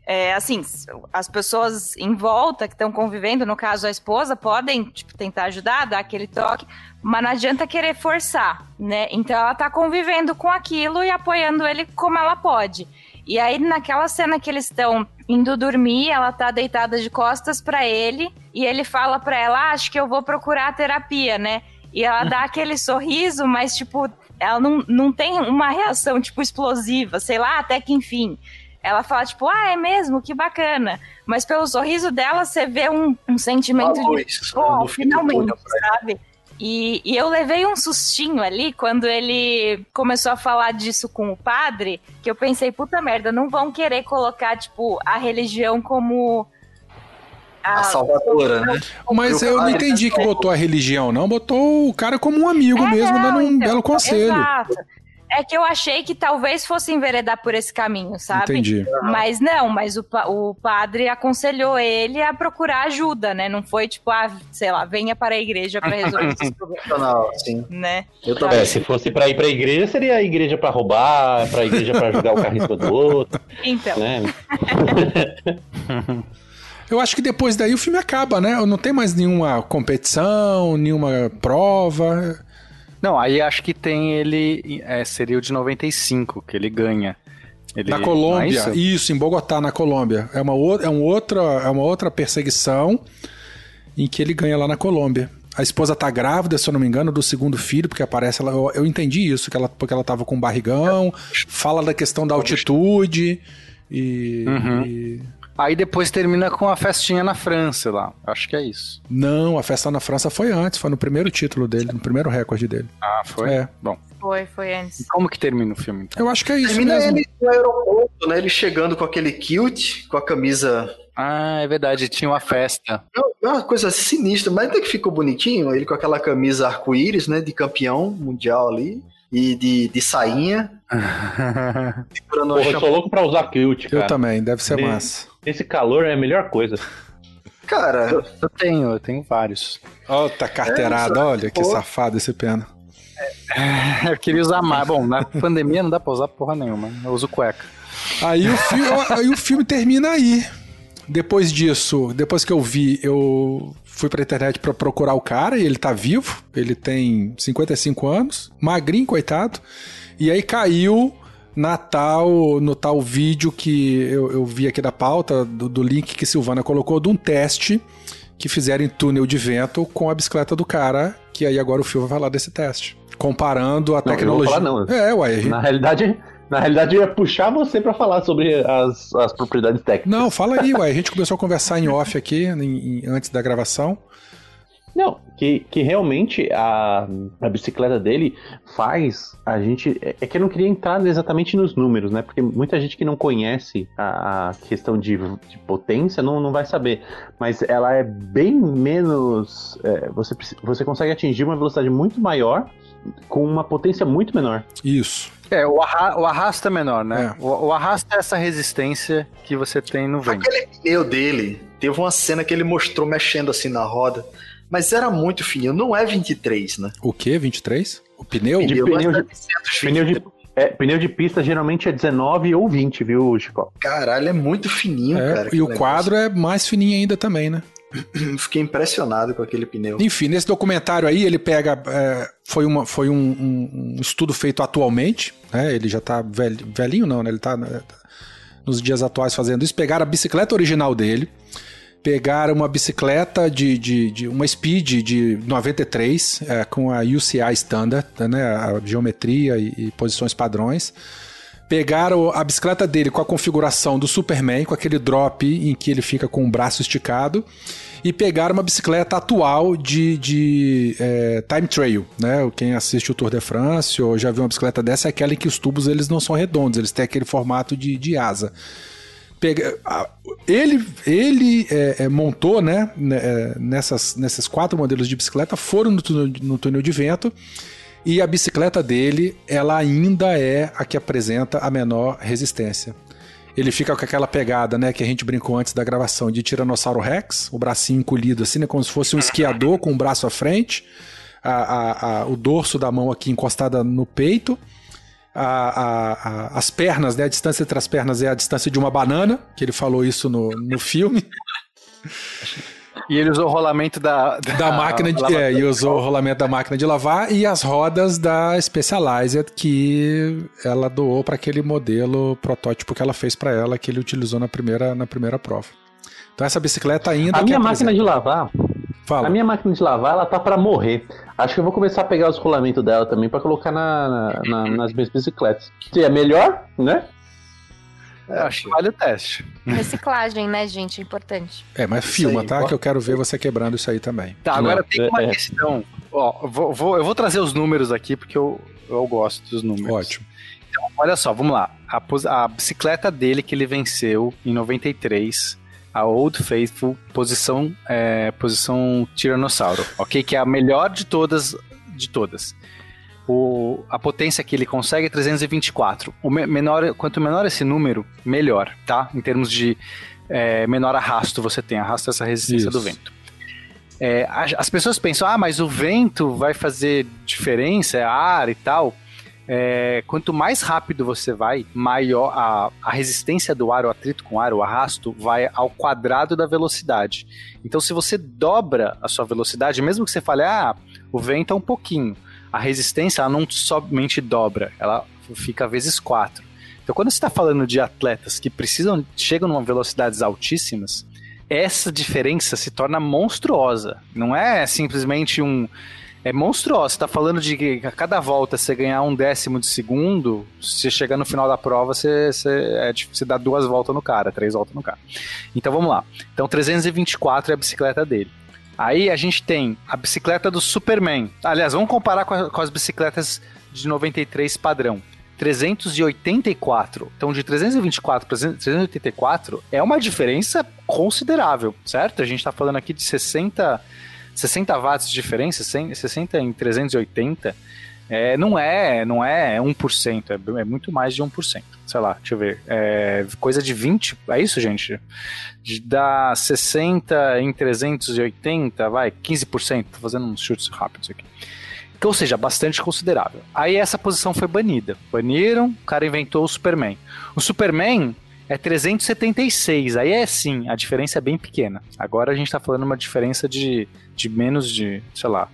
é, assim, as pessoas em volta que estão convivendo, no caso a esposa, podem tipo, tentar ajudar, dar aquele toque, mas não adianta querer forçar, né? Então ela tá convivendo com aquilo e apoiando ele como ela pode. E aí, naquela cena que eles estão indo dormir, ela tá deitada de costas para ele e ele fala para ela: ah, Acho que eu vou procurar terapia, né? E ela dá aquele sorriso, mas, tipo, ela não, não tem uma reação, tipo, explosiva, sei lá, até que enfim ela fala, tipo, ah, é mesmo? Que bacana. Mas pelo sorriso dela, você vê um, um sentimento de, pô, finalmente, sabe? E, e, eu levei um sustinho ali quando ele começou a falar disso com o padre, que eu pensei, puta merda, não vão querer colocar, tipo, a religião como. A, a salvadora, né? Mas eu não entendi que botou a religião, não. Botou o cara como um amigo é, mesmo, não, dando um então, belo conselho. Exato. É que eu achei que talvez fosse enveredar por esse caminho, sabe? Entendi. Mas não, mas o, o padre aconselhou ele a procurar ajuda, né? Não foi tipo, ah, sei lá, venha para a igreja para resolver esses problemas. Sim. Né? Eu também. É, se fosse para ir para a igreja, seria a igreja para roubar, para a igreja para jogar o carro do outro. Então. Né? Eu acho que depois daí o filme acaba, né? Não tem mais nenhuma competição, nenhuma prova. Não, aí acho que tem ele. É, seria o de 95, que ele ganha. Ele, na Colômbia, é isso? isso? em Bogotá, na Colômbia. É uma, é, um outra, é uma outra perseguição em que ele ganha lá na Colômbia. A esposa tá grávida, se eu não me engano, do segundo filho, porque aparece ela. Eu, eu entendi isso, que ela, porque ela tava com barrigão, fala da questão da altitude e, uhum. e Aí depois termina com a festinha na França lá. Acho que é isso. Não, a festa na França foi antes, foi no primeiro título dele, no primeiro recorde dele. Ah, foi? É. Bom. Foi, foi antes. E como que termina o filme? Então? Eu acho que é isso termina mesmo. ele no aeroporto, né? Ele chegando com aquele kilt, com a camisa ah, é verdade, tinha uma festa. É uma coisa sinistra, mas até que ficou bonitinho, ele com aquela camisa arco-íris, né, de campeão mundial ali e de, de sainha. Porra, eu sou louco pra usar kilt, cara. Eu também, deve ser massa. Esse calor é a melhor coisa. Cara, eu, eu tenho, eu tenho vários. Ó, tá carteirada, é, olha que safado esse pena. É, eu queria usar mais. Bom, na pandemia não dá pra usar porra nenhuma. Eu uso cueca. Aí o, fi aí o filme termina aí. Depois disso, depois que eu vi, eu fui pra internet para procurar o cara e ele tá vivo. Ele tem 55 anos, magrinho, coitado. E aí caiu na tal, no tal vídeo que eu, eu vi aqui da pauta, do, do link que Silvana colocou, de um teste que fizeram em túnel de vento com a bicicleta do cara, que aí agora o filme vai falar desse teste. Comparando a não, tecnologia. Não, não. É, ué. Na realidade, na realidade, eu ia puxar você para falar sobre as, as propriedades técnicas. Não, fala aí, ué. A gente começou a conversar em off aqui, em, em, antes da gravação. Não, que, que realmente a, a bicicleta dele faz a gente. É, é que eu não queria entrar exatamente nos números, né? Porque muita gente que não conhece a, a questão de, de, potência não, não vai saber. Mas ela é bem menos. É, você, você consegue atingir uma velocidade muito maior com uma potência muito menor. Isso. É, o, arra o arrasto é menor, né? É. O, o arrasto é essa resistência que você tem no vento. Aquele pneu dele teve uma cena que ele mostrou mexendo assim na roda, mas era muito fininho, não é 23, né? O que? 23? O pneu? De pneu, de, pneu, de, é, pneu de pista geralmente é 19 ou 20, viu, Chico? Caralho, é muito fininho, é, cara. E o quadro é mais fininho ainda também, né? Fiquei impressionado com aquele pneu. Enfim, nesse documentário aí, ele pega. É, foi uma, foi um, um, um, estudo feito atualmente, né? Ele já tá velho, velhinho, não, né? Ele tá né, nos dias atuais fazendo isso. Pegaram a bicicleta original dele, pegaram uma bicicleta de, de, de uma Speed de 93, é, com a UCI Standard, né? A geometria e, e posições padrões pegaram a bicicleta dele com a configuração do Superman, com aquele drop em que ele fica com o braço esticado, e pegaram uma bicicleta atual de, de é, time trail, né? Quem assiste o Tour de France ou já viu uma bicicleta dessa é aquela em que os tubos eles não são redondos, eles têm aquele formato de, de asa. Pega, ele ele é, é, montou, né, né é, nessas, nesses quatro modelos de bicicleta, foram no túnel, no túnel de vento e a bicicleta dele, ela ainda é a que apresenta a menor resistência. Ele fica com aquela pegada, né, que a gente brincou antes da gravação, de Tiranossauro Rex, o bracinho encolhido assim, né, como se fosse um esquiador com o braço à frente, a, a, a, o dorso da mão aqui encostada no peito, as pernas, né, a distância entre as pernas é a distância de uma banana, que ele falou isso no, no filme. E ele usou o rolamento da, da, da máquina de. É, e usou o rolamento da máquina de lavar e as rodas da Specialized que ela doou para aquele modelo protótipo que ela fez para ela, que ele utilizou na primeira, na primeira prova. Então essa bicicleta ainda. A minha máquina de lavar. Fala. A minha máquina de lavar, ela tá para morrer. Acho que eu vou começar a pegar os rolamentos dela também para colocar na, na, nas minhas bicicletas. Se é melhor, né? É, acho que vale o teste. Reciclagem, né, gente? É importante. É, mas filma, tá? Que eu quero ver você quebrando isso aí também. Tá, agora Não, tem uma é, é. questão. Ó, vou, vou, eu vou trazer os números aqui porque eu, eu gosto dos números. Ótimo. Então, olha só, vamos lá. A, a bicicleta dele que ele venceu em 93 a Old Faithful posição é, posição tiranossauro, ok? Que é a melhor de todas de todas o, a potência que ele consegue é 324. O menor, quanto menor esse número, melhor, tá? Em termos de é, menor arrasto você tem, arrasto essa resistência Isso. do vento. É, as pessoas pensam, ah, mas o vento vai fazer diferença, é ar e tal. É, quanto mais rápido você vai, maior a, a, resistência do ar, o atrito com o ar, o arrasto, vai ao quadrado da velocidade. Então, se você dobra a sua velocidade, mesmo que você fale, ah, o vento é um pouquinho, a resistência ela não somente dobra, ela fica vezes quatro. Então, quando você está falando de atletas que precisam, chegam numa velocidades altíssimas, essa diferença se torna monstruosa. Não é simplesmente um. É monstruoso. Você está falando de que a cada volta você ganhar um décimo de segundo, se chegar no final da prova, você, você, é, você dá duas voltas no cara, três voltas no cara. Então vamos lá. Então 324 é a bicicleta dele. Aí a gente tem a bicicleta do Superman. Aliás, vamos comparar com, a, com as bicicletas de 93 padrão. 384. Então, de 324 para 384 é uma diferença considerável, certo? A gente está falando aqui de 60, 60 watts de diferença, 60 em 380. É, não é não é 1%, é, é muito mais de 1%. Sei lá, deixa eu ver. É, coisa de 20, é isso, gente? De dar 60 em 380, vai, 15%. Tô fazendo uns chutes rápidos aqui. Então, ou seja, bastante considerável. Aí essa posição foi banida. Baniram, o cara inventou o Superman. O Superman é 376. Aí é sim, a diferença é bem pequena. Agora a gente tá falando uma diferença de, de menos de, sei lá,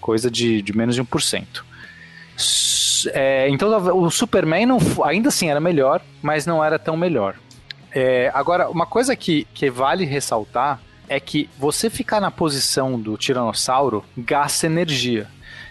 coisa de, de menos de 1%. É, então o Superman não, ainda assim era melhor, mas não era tão melhor. É, agora, uma coisa que, que vale ressaltar é que você ficar na posição do tiranossauro gasta energia.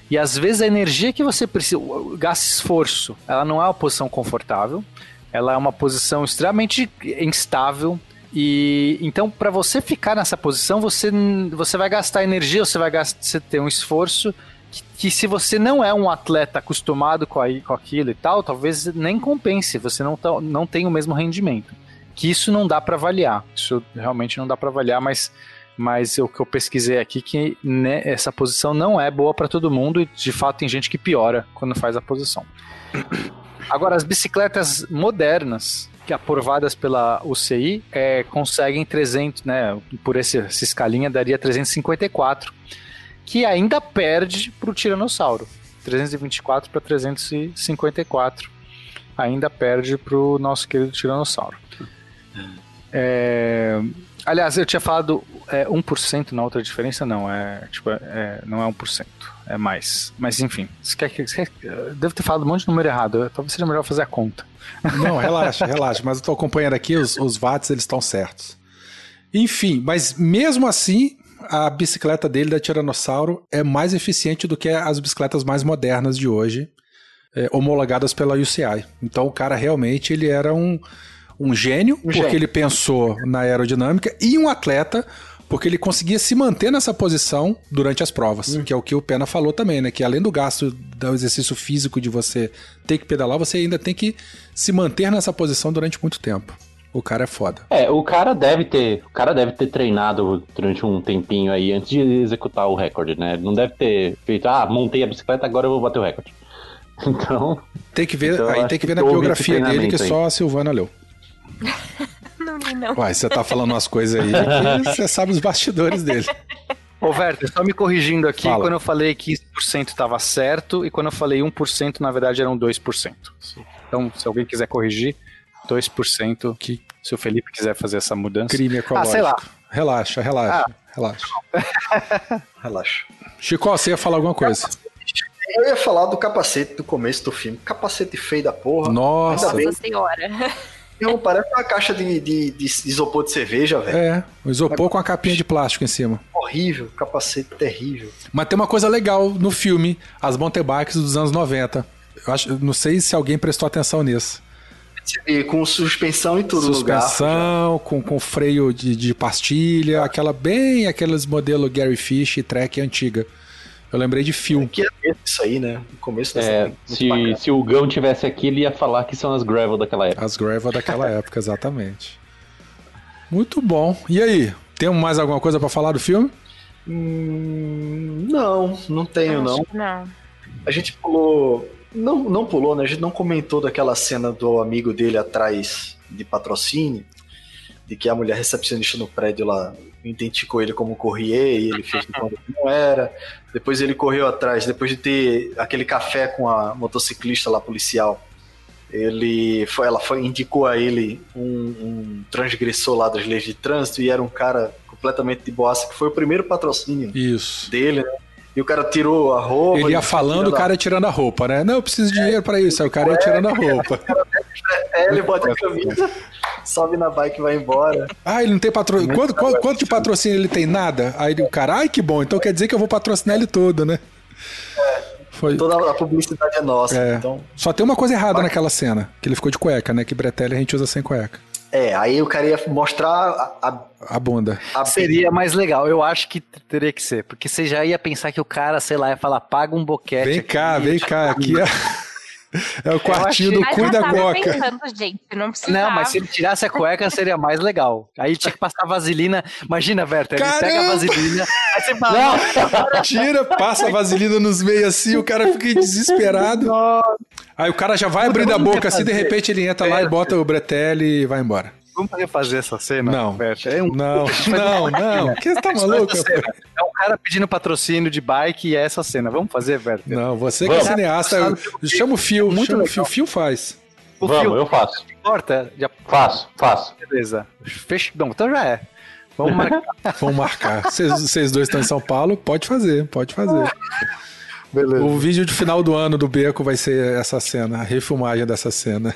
E às vezes a energia que você precisa, gasta esforço, ela não é uma posição confortável, ela é uma posição extremamente instável. E então, para você ficar nessa posição, você, você vai gastar energia, você vai gastar, você ter um esforço que, que, se você não é um atleta acostumado com, a, com aquilo e tal, talvez nem compense, você não, não tem o mesmo rendimento. Que isso não dá para avaliar, isso realmente não dá para avaliar, mas, mas o que eu pesquisei aqui que né, essa posição não é boa para todo mundo e de fato tem gente que piora quando faz a posição. Agora, as bicicletas modernas, aprovadas pela UCI é, conseguem 300, né? Por esse, essa escalinha daria 354, que ainda perde para o Tiranossauro. 324 para 354. Ainda perde para o nosso querido Tiranossauro. É, aliás, eu tinha falado é, 1% na outra diferença, não. É, tipo, é, não é 1%, é mais. Mas enfim, você quer, você quer, devo ter falado um monte de número errado. Talvez seja melhor fazer a conta. Não, relaxa, relaxa. Mas eu estou acompanhando aqui, os, os watts eles estão certos. Enfim, mas mesmo assim, a bicicleta dele da Tiranossauro é mais eficiente do que as bicicletas mais modernas de hoje, é, homologadas pela UCI. Então o cara realmente ele era um, um gênio, um porque gênio. ele pensou na aerodinâmica, e um atleta, porque ele conseguia se manter nessa posição durante as provas, hum. que é o que o Pena falou também, né? Que além do gasto do exercício físico de você ter que pedalar, você ainda tem que se manter nessa posição durante muito tempo. O cara é foda. É, o cara deve ter, o cara deve ter treinado durante um tempinho aí antes de executar o recorde, né? Não deve ter feito, ah, montei a bicicleta, agora eu vou bater o recorde. Então, tem que ver, então aí tem que ver na biografia dele que aí. só a Silvana leu. não li não. Uai, você tá falando umas coisas aí que você sabe os bastidores dele. Ô, Werther, só me corrigindo aqui, Fala. quando eu falei 15% estava certo e quando eu falei 1%, na verdade eram 2%. Então, se alguém quiser corrigir, 2% que se o Felipe quiser fazer essa mudança. Crime ecológico. Ah, sei lá. Relaxa, relaxa, ah. relaxa. relaxa. Chico, você ia falar alguma coisa? Eu ia falar do capacete do começo do filme. Capacete feio da porra. Nossa. Nossa senhora. Não, parece uma caixa de, de, de isopor de cerveja, velho. É, um isopor com a capinha de plástico em cima. Horrível, capacete terrível. Mas tem uma coisa legal no filme, as mountain bikes dos anos 90. Eu acho, não sei se alguém prestou atenção nisso. Com suspensão e tudo Suspensão, com, com freio de, de pastilha, aquela bem aqueles modelo Gary Fish e Trek antiga. Eu lembrei de filme. Que é isso aí, né? No começo dessa é, se, se o Gão tivesse aqui, ele ia falar que são as gravel daquela época. As gravel daquela época, exatamente. Muito bom. E aí, temos mais alguma coisa para falar do filme? Hum, não, não tenho não. não. A gente pulou não, não pulou, né? A gente não comentou daquela cena do amigo dele atrás de patrocínio, de que a mulher recepcionista no prédio lá identificou ele como Corrier e ele fez de que não era. Depois ele correu atrás, depois de ter aquele café com a motociclista lá policial. Ele foi, ela foi, indicou a ele um, um transgressor lá das leis de trânsito e era um cara completamente de boassa, que foi o primeiro patrocínio Isso. dele, né? E o cara tirou a roupa. Ele ia falando, o cara ia tirando a roupa, né? Não, eu preciso de dinheiro é, pra isso. Aí o cara ia tirando a roupa. É, ele bota a camisa, sobe na bike e vai embora. Ah, ele não tem patrocínio. Quanto, quanto, quanto de patrocínio ele tem? Nada? Aí o cara, ai que bom, então quer dizer que eu vou patrocinar ele todo, né? É. Foi. Toda a publicidade é nossa. É. Então... Só tem uma coisa errada Vai. naquela cena, que ele ficou de cueca, né? Que Bretelli a gente usa sem cueca. É, aí o cara ia mostrar a, a, a bunda. A... Seria mais legal, eu acho que teria que ser, porque você já ia pensar que o cara, sei lá, ia falar, paga um boquete. Vem cá, vem cá, aqui é... É o quartinho do cu da coca. Pensando, gente, não, não, mas se ele tirasse a cueca seria mais legal. Aí tinha que passar vaselina. Imagina, Berta, ele Caramba! pega a vaselina. Aí você fala, não, tira, passa a vaselina nos meios assim, o cara fica desesperado. Aí o cara já vai abrindo a boca assim, de repente ele entra lá e bota o bretelli e vai embora. Vamos refazer essa cena? Não. É um... Não, não, não. Que você tá maluco? É um cara pedindo patrocínio de bike e é essa cena. Vamos fazer, velho? Não, você que é cineasta. Chama o Fio. Muito chama o Fio. Fio faz. O Vamos, fio, eu faço. Importa? Já... Faço, faço. Beleza. Fecha. Não, então já é. Vamos marcar. Vamos marcar. Vocês dois estão em São Paulo, pode fazer, pode fazer. Beleza. O vídeo de final do ano do Beco vai ser essa cena, a refilmagem dessa cena.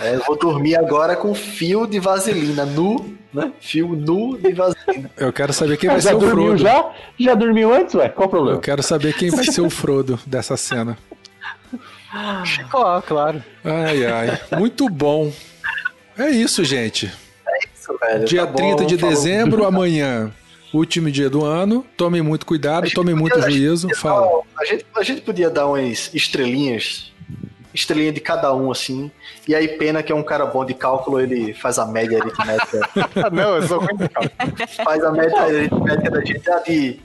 É, eu vou dormir agora com fio de vaselina, nu, né? Fio nu de vaselina. Eu quero saber quem vai ser o Frodo. Já? Já dormiu antes, ué? Qual o problema? Eu quero saber quem vai ser o Frodo dessa cena. Chico, claro. Ai, ai. Muito bom. É isso, gente. É isso, velho. Dia tá 30 bom, de dezembro, amanhã último dia do ano. Tomem muito cuidado, tomem muito juízo. A Fala. a, gente, a gente podia dar umas estrelinhas estrelinha de cada um, assim. E aí, Pena, que é um cara bom de cálculo, ele faz a média aritmética. Não, eu sou ruim de cálculo. Faz a média aritmética da gente ah, de,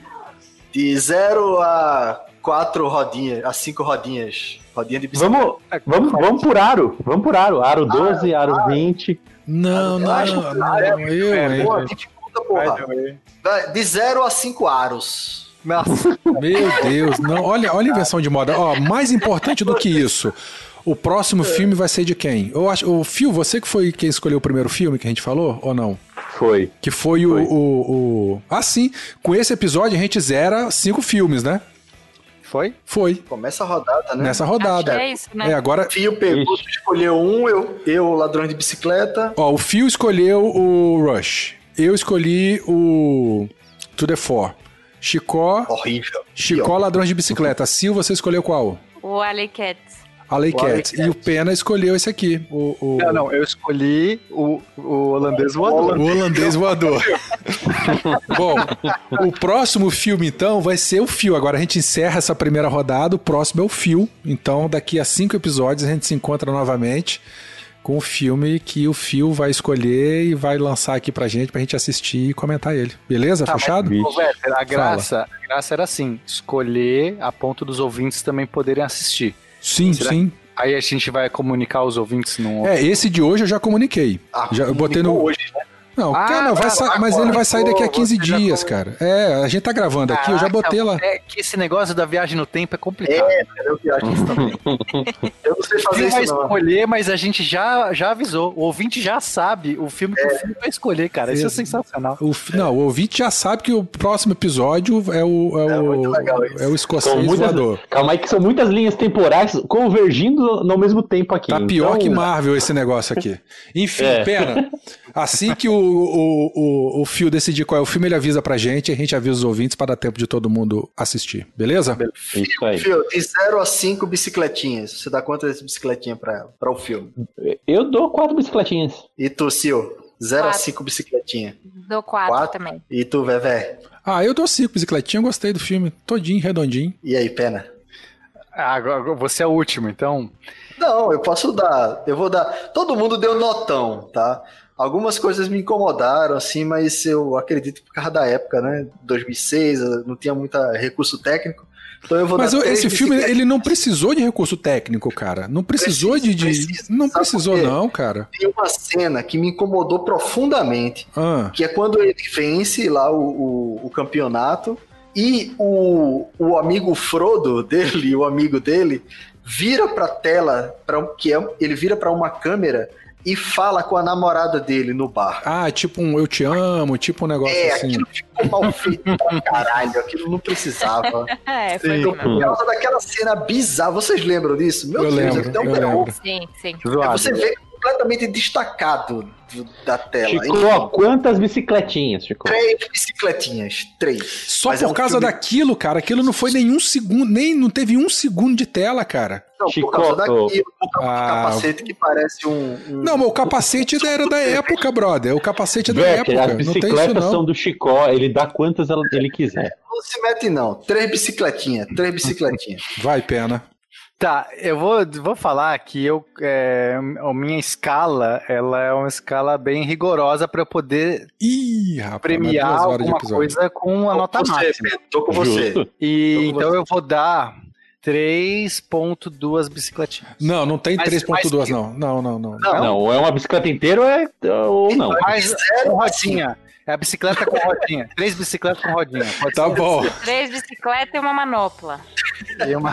de 0 a quatro rodinhas, as cinco rodinhas. Rodinha de bicicleta. Vamos, vamos, vamos por aro. Vamos por aro. Aro 12, aro, aro 20. Não, não, não, não, eu, eu, eu. De 0 a 5 aros. Nossa. Meu Deus, não. Olha, olha a invenção de moda. Ó, mais importante do que isso. O próximo filme vai ser de quem? Eu acho, o Fio, você que foi quem escolheu o primeiro filme que a gente falou, ou não? Foi. Que foi, foi. O, o, o, Ah, sim. Com esse episódio a gente zera cinco filmes, né? Foi? Foi. Começa a rodada, né? Nessa rodada. é isso, né? É, agora... O Fio pegou, escolheu um, eu, eu, ladrão de bicicleta. Ó, o Fio escolheu o Rush. Eu escolhi o To The Four. Chicó. Horrível. Chicó, ladrões de bicicleta. Sil, você escolheu qual? O Alley Cats. Alley Cat. E o Pena escolheu esse aqui. O, o... Não, não, eu escolhi o, o holandês voador. O holandês voador. Bom, o próximo filme, então, vai ser o Fio. Agora a gente encerra essa primeira rodada, o próximo é o Fio. Então, daqui a cinco episódios, a gente se encontra novamente com o filme que o Fio vai escolher e vai lançar aqui pra gente, pra gente assistir e comentar ele. Beleza? Tá, Fechado? Mas, a graça, a graça era assim, escolher a ponto dos ouvintes também poderem assistir. Sim, Será? sim. Aí a gente vai comunicar os ouvintes no. É, esse de hoje eu já comuniquei. Ah, já eu botei no. Hoje? Não, ah, cara, vai sa... mas ele vai sair daqui a 15 dias, cara. É, a gente tá gravando aqui, eu já botei lá. É que esse negócio da viagem no tempo é complicado. É, eu viagem também. eu não sei fazer isso vai não. escolher, mas a gente já, já avisou. O ouvinte já sabe o filme que é. o filme vai escolher, cara. Isso é, é sensacional. O, não, o ouvinte já sabe que o próximo episódio é o é, é o, é o escocês muitas, voador. Calma aí que são muitas linhas temporais convergindo no mesmo tempo aqui. Tá então... pior que Marvel esse negócio aqui. Enfim, é. pena. Assim que o, o, o, o Fio decidir qual é o filme, ele avisa pra gente, a gente avisa os ouvintes para dar tempo de todo mundo assistir. Beleza? Isso aí. Fio, de 0 a 5 bicicletinhas. Você dá quantas bicicletinhas pra ela, pra o filme? Eu dou quatro bicicletinhas. E tu, Sil? 0 a 5 bicicletinhas. Dou 4 também. E tu, Vevé? Ah, eu dou 5 bicicletinhas, gostei do filme. Todinho, redondinho. E aí, Pena? Ah, agora você é o último, então. Não, eu posso dar. Eu vou dar. Todo mundo deu notão, tá? Algumas coisas me incomodaram, assim, mas eu acredito que por causa da época, né? 2006, não tinha muito recurso técnico. Então eu vou Mas esse filme, ele não precisou de recurso técnico, cara. Não precisou de. de... Precisa, não precisou, não, cara. Tem uma cena que me incomodou profundamente. Ah. Que é quando ele vence lá o, o, o campeonato e o, o amigo Frodo dele, o amigo dele, vira pra tela, pra, que é, ele vira para uma câmera e fala com a namorada dele no bar. Ah, tipo um eu te amo, tipo um negócio é, assim. aquilo ficou mal feito pra caralho, aquilo não precisava. é, foi Sim. Por causa daquela cena bizarra, vocês lembram disso? Meu eu Deus, lembro, é eu lembro. Sim, sim. É, você vê completamente destacado da tela. Chico, quantas bicicletinhas, Chico? Três bicicletinhas, três. Só Mas por é causa filme... daquilo, cara, aquilo não foi nenhum segundo, nem não teve um segundo de tela, cara. Não, Chico, por causa daquilo, por causa ah, capacete que parece um, um... Não, mas o capacete era da época, brother. O capacete é da época. As bicicletas são do Chicó, ele dá quantas ele quiser. Não se mete, não. Três bicicletinhas, três bicicletinhas. Vai, pena. Tá, eu vou, vou falar que eu, é, a minha escala, ela é uma escala bem rigorosa para eu poder Ih, rapaz, premiar alguma coisa com a nota você, máxima. Tô com você. E tô com então você. eu vou dar 3.2 bicicletinhas. Não, não tem 3.2 não. Não, não, não. Não, não, ou é uma bicicleta inteira ou, é, ou não. Mas é rodinha. É a bicicleta com rodinha. Três bicicletas com rodinha. Pode tá bom. Três bicicletas e uma manopla. E, uma...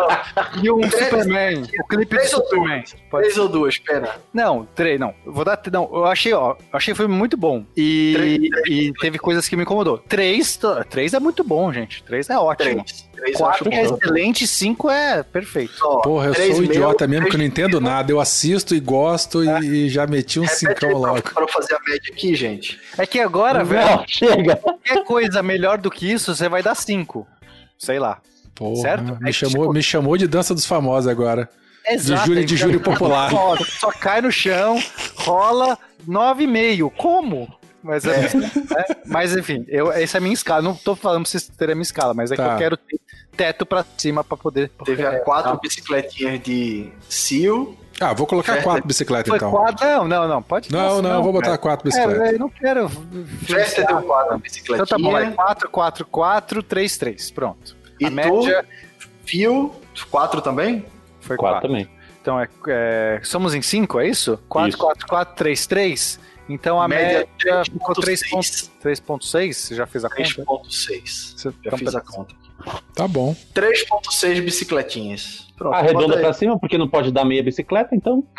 e um três, Superman. O clipe três do Superman. Pode três ser. ou duas, pera. Não, três, não. Vou dar. Não, eu achei, ó. Eu achei o filme muito bom. E, três, três, e teve coisas que me incomodou. Três, três é muito bom, gente. Três é ótimo. Três. Três Quatro é excelente, cinco é perfeito. Porra, eu sou idiota mesmo que eu não entendo nada. Eu assisto e gosto é. e já meti um cincão logo. Para fazer a média aqui, gente. É que agora, não, velho, chega. Qualquer coisa melhor do que isso, você vai dar cinco. Sei lá. Porra, certo? Me, é chamou, tipo... me chamou de dança dos famosos agora. Exato, de júri de júri popular. Só cai no chão, rola 9,5. Como? Mas, é. é. mas enfim, eu, essa é a minha escala. Não tô falando pra vocês terem a minha escala, mas é tá. que eu tá. quero ter teto pra cima pra poder. Teve é, quatro tá. bicicletinhas de Seal. Ah, vou colocar Festa. quatro bicicletas então. Quatro, não, não, não, pode Não, não, não, vou botar quatro bicicletas. É, eu não quero. Festa deu quatro bicicletinhas. Então tá bom, é quatro, quatro, quatro, três, três, pronto. E A tu, média Fio, 4 também? foi 4 4. também. Então, é, é- somos em 5, é isso? 4, Isso. 4, 4, 3, 3. Então a Média média, ficou 3.6. 3.6. Você já fez a conta? 3.6. Você- Já então, fiz a conta. Tá bom. 3.6 bicicletinhas. Pronto, Arredonda pra cima, porque não pode dar meia bicicleta, então.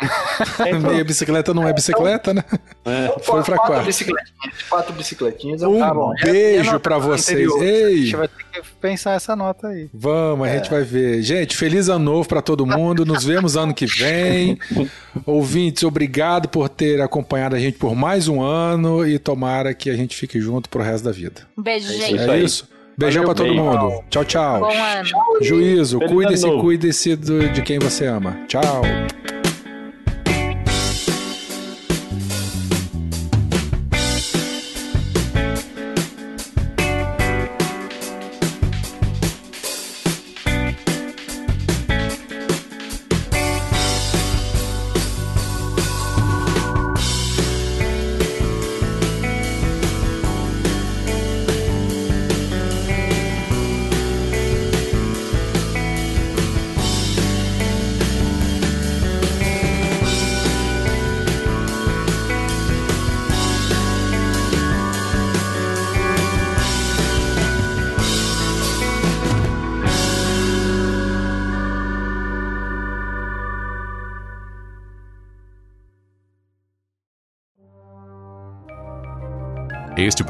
É, então. Meia bicicleta não é bicicleta, né? É. Foi pra quatro quatro. bicicletinhas. Quatro bicicletinhas. Um tá bom. beijo nota pra vocês. anterior. A Ei, gente vai ter que pensar essa nota aí. vamos, a gente vai ver. Gente, feliz ano novo pra todo mundo. Nos vemos ano que vem. Ouvintes, obrigado por ter acompanhado a gente por mais um ano e tomara que a gente fique junto pro resto da vida. Um beijo, É gente. É isso? Beijão Valeu, pra todo mundo. Tchau, tchau. Bom ano. Juízo, cuide-se, cuide-se de quem você ama. Tchau.